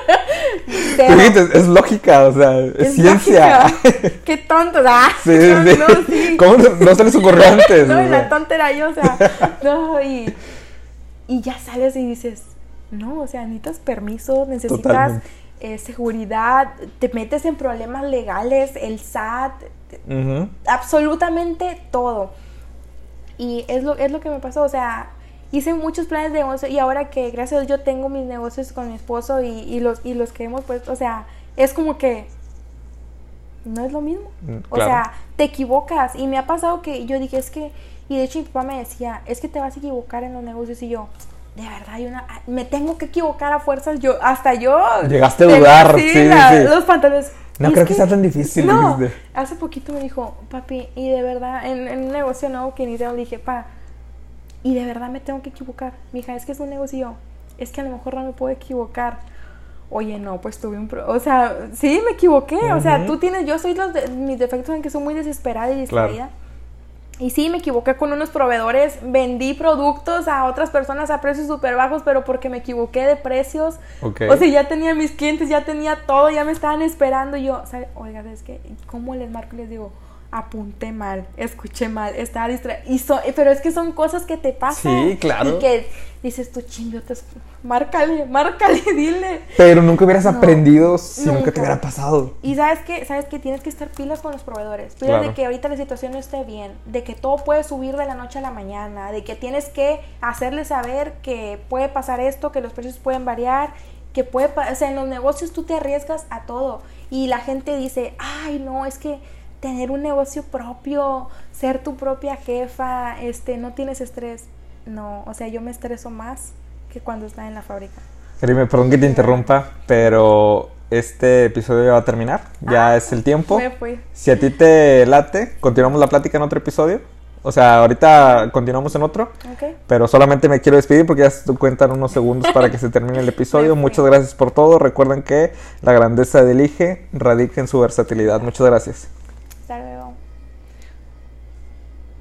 Es lógica, o sea, es, Es ciencia. lógica. Qué tonto. Ah, Sí, sí. No, sí. ¿Cómo no, se les ocurrió antes? No, O sea, la tonta era yo, o sea, no, y, y ya sales y dices, no, o sea, necesitas permiso, necesitas Totalmente. eh, seguridad, te metes en problemas legales, el SAT, absolutamente todo. Y es lo, es lo que me pasó, o sea, hice muchos planes de negocio y ahora que gracias a Dios yo tengo mis negocios con mi esposo y, y los, y los que hemos puesto, o sea, es como que no es lo mismo. Mm, O claro. sea, te equivocas. Y me ha pasado que yo dije, es que, y de hecho mi papá me decía, es que te vas a equivocar en los negocios y yo. De verdad, hay una, me tengo que equivocar a fuerzas. Yo, hasta yo. Llegaste a dudar, sí, sí, la- sí. Los pantalones. No "Es creo que sea tan difícil", No, dijiste. hace poquito me dijo, papi, y de verdad, en, en un negocio nuevo que iniciaron, dije, pa, y de verdad me tengo que equivocar. Mija, es que es un negocio. Es que a lo mejor no me puedo equivocar. Oye, no, pues tuve un... pro- o sea, sí, me equivoqué. O sea, tú tienes... Yo soy los de, mis defectos en que soy muy desesperada y Claro. Y sí, me equivoqué con unos proveedores. Vendí productos a otras personas a precios súper bajos, pero porque me equivoqué de precios. Ok. O sea, ya tenía mis clientes, ya tenía todo, ya me estaban esperando. Y yo, ¿sabe? Oiga, es que, ¿cómo les marco y les digo? Apunté mal, escuché mal, estaba distraída. So- pero es que son cosas que te pasan. Sí, claro. Y que dices tú, chingiotes, márcale, márcale, dile. Pero nunca hubieras No, aprendido si nunca, nunca. te hubiera pasado. Y sabes que, sabes que tienes que estar pilas con los proveedores. Pilas Claro. de que ahorita la situación no esté bien, de que todo puede subir de la noche a la mañana, de que tienes que hacerles saber que puede pasar esto, que los precios pueden variar, que puede, pa- o sea, en los negocios tú te arriesgas a todo y la gente dice, ay no, es que tener un negocio propio, ser tu propia jefa, este, no tienes estrés. No, o sea, yo me estreso más que cuando está en la fábrica. Karime, perdón que te interrumpa, pero este episodio ya va a terminar. Ya Ah, es el tiempo. me fui. Si a ti te late, continuamos la plática en otro episodio. O sea, ahorita continuamos en otro. Ok. Pero solamente me quiero despedir porque ya se cuentan unos segundos para que se termine el episodio. Muchas gracias por todo. Recuerden que la grandeza del IGE radica en su versatilidad. Muchas gracias. Hasta luego.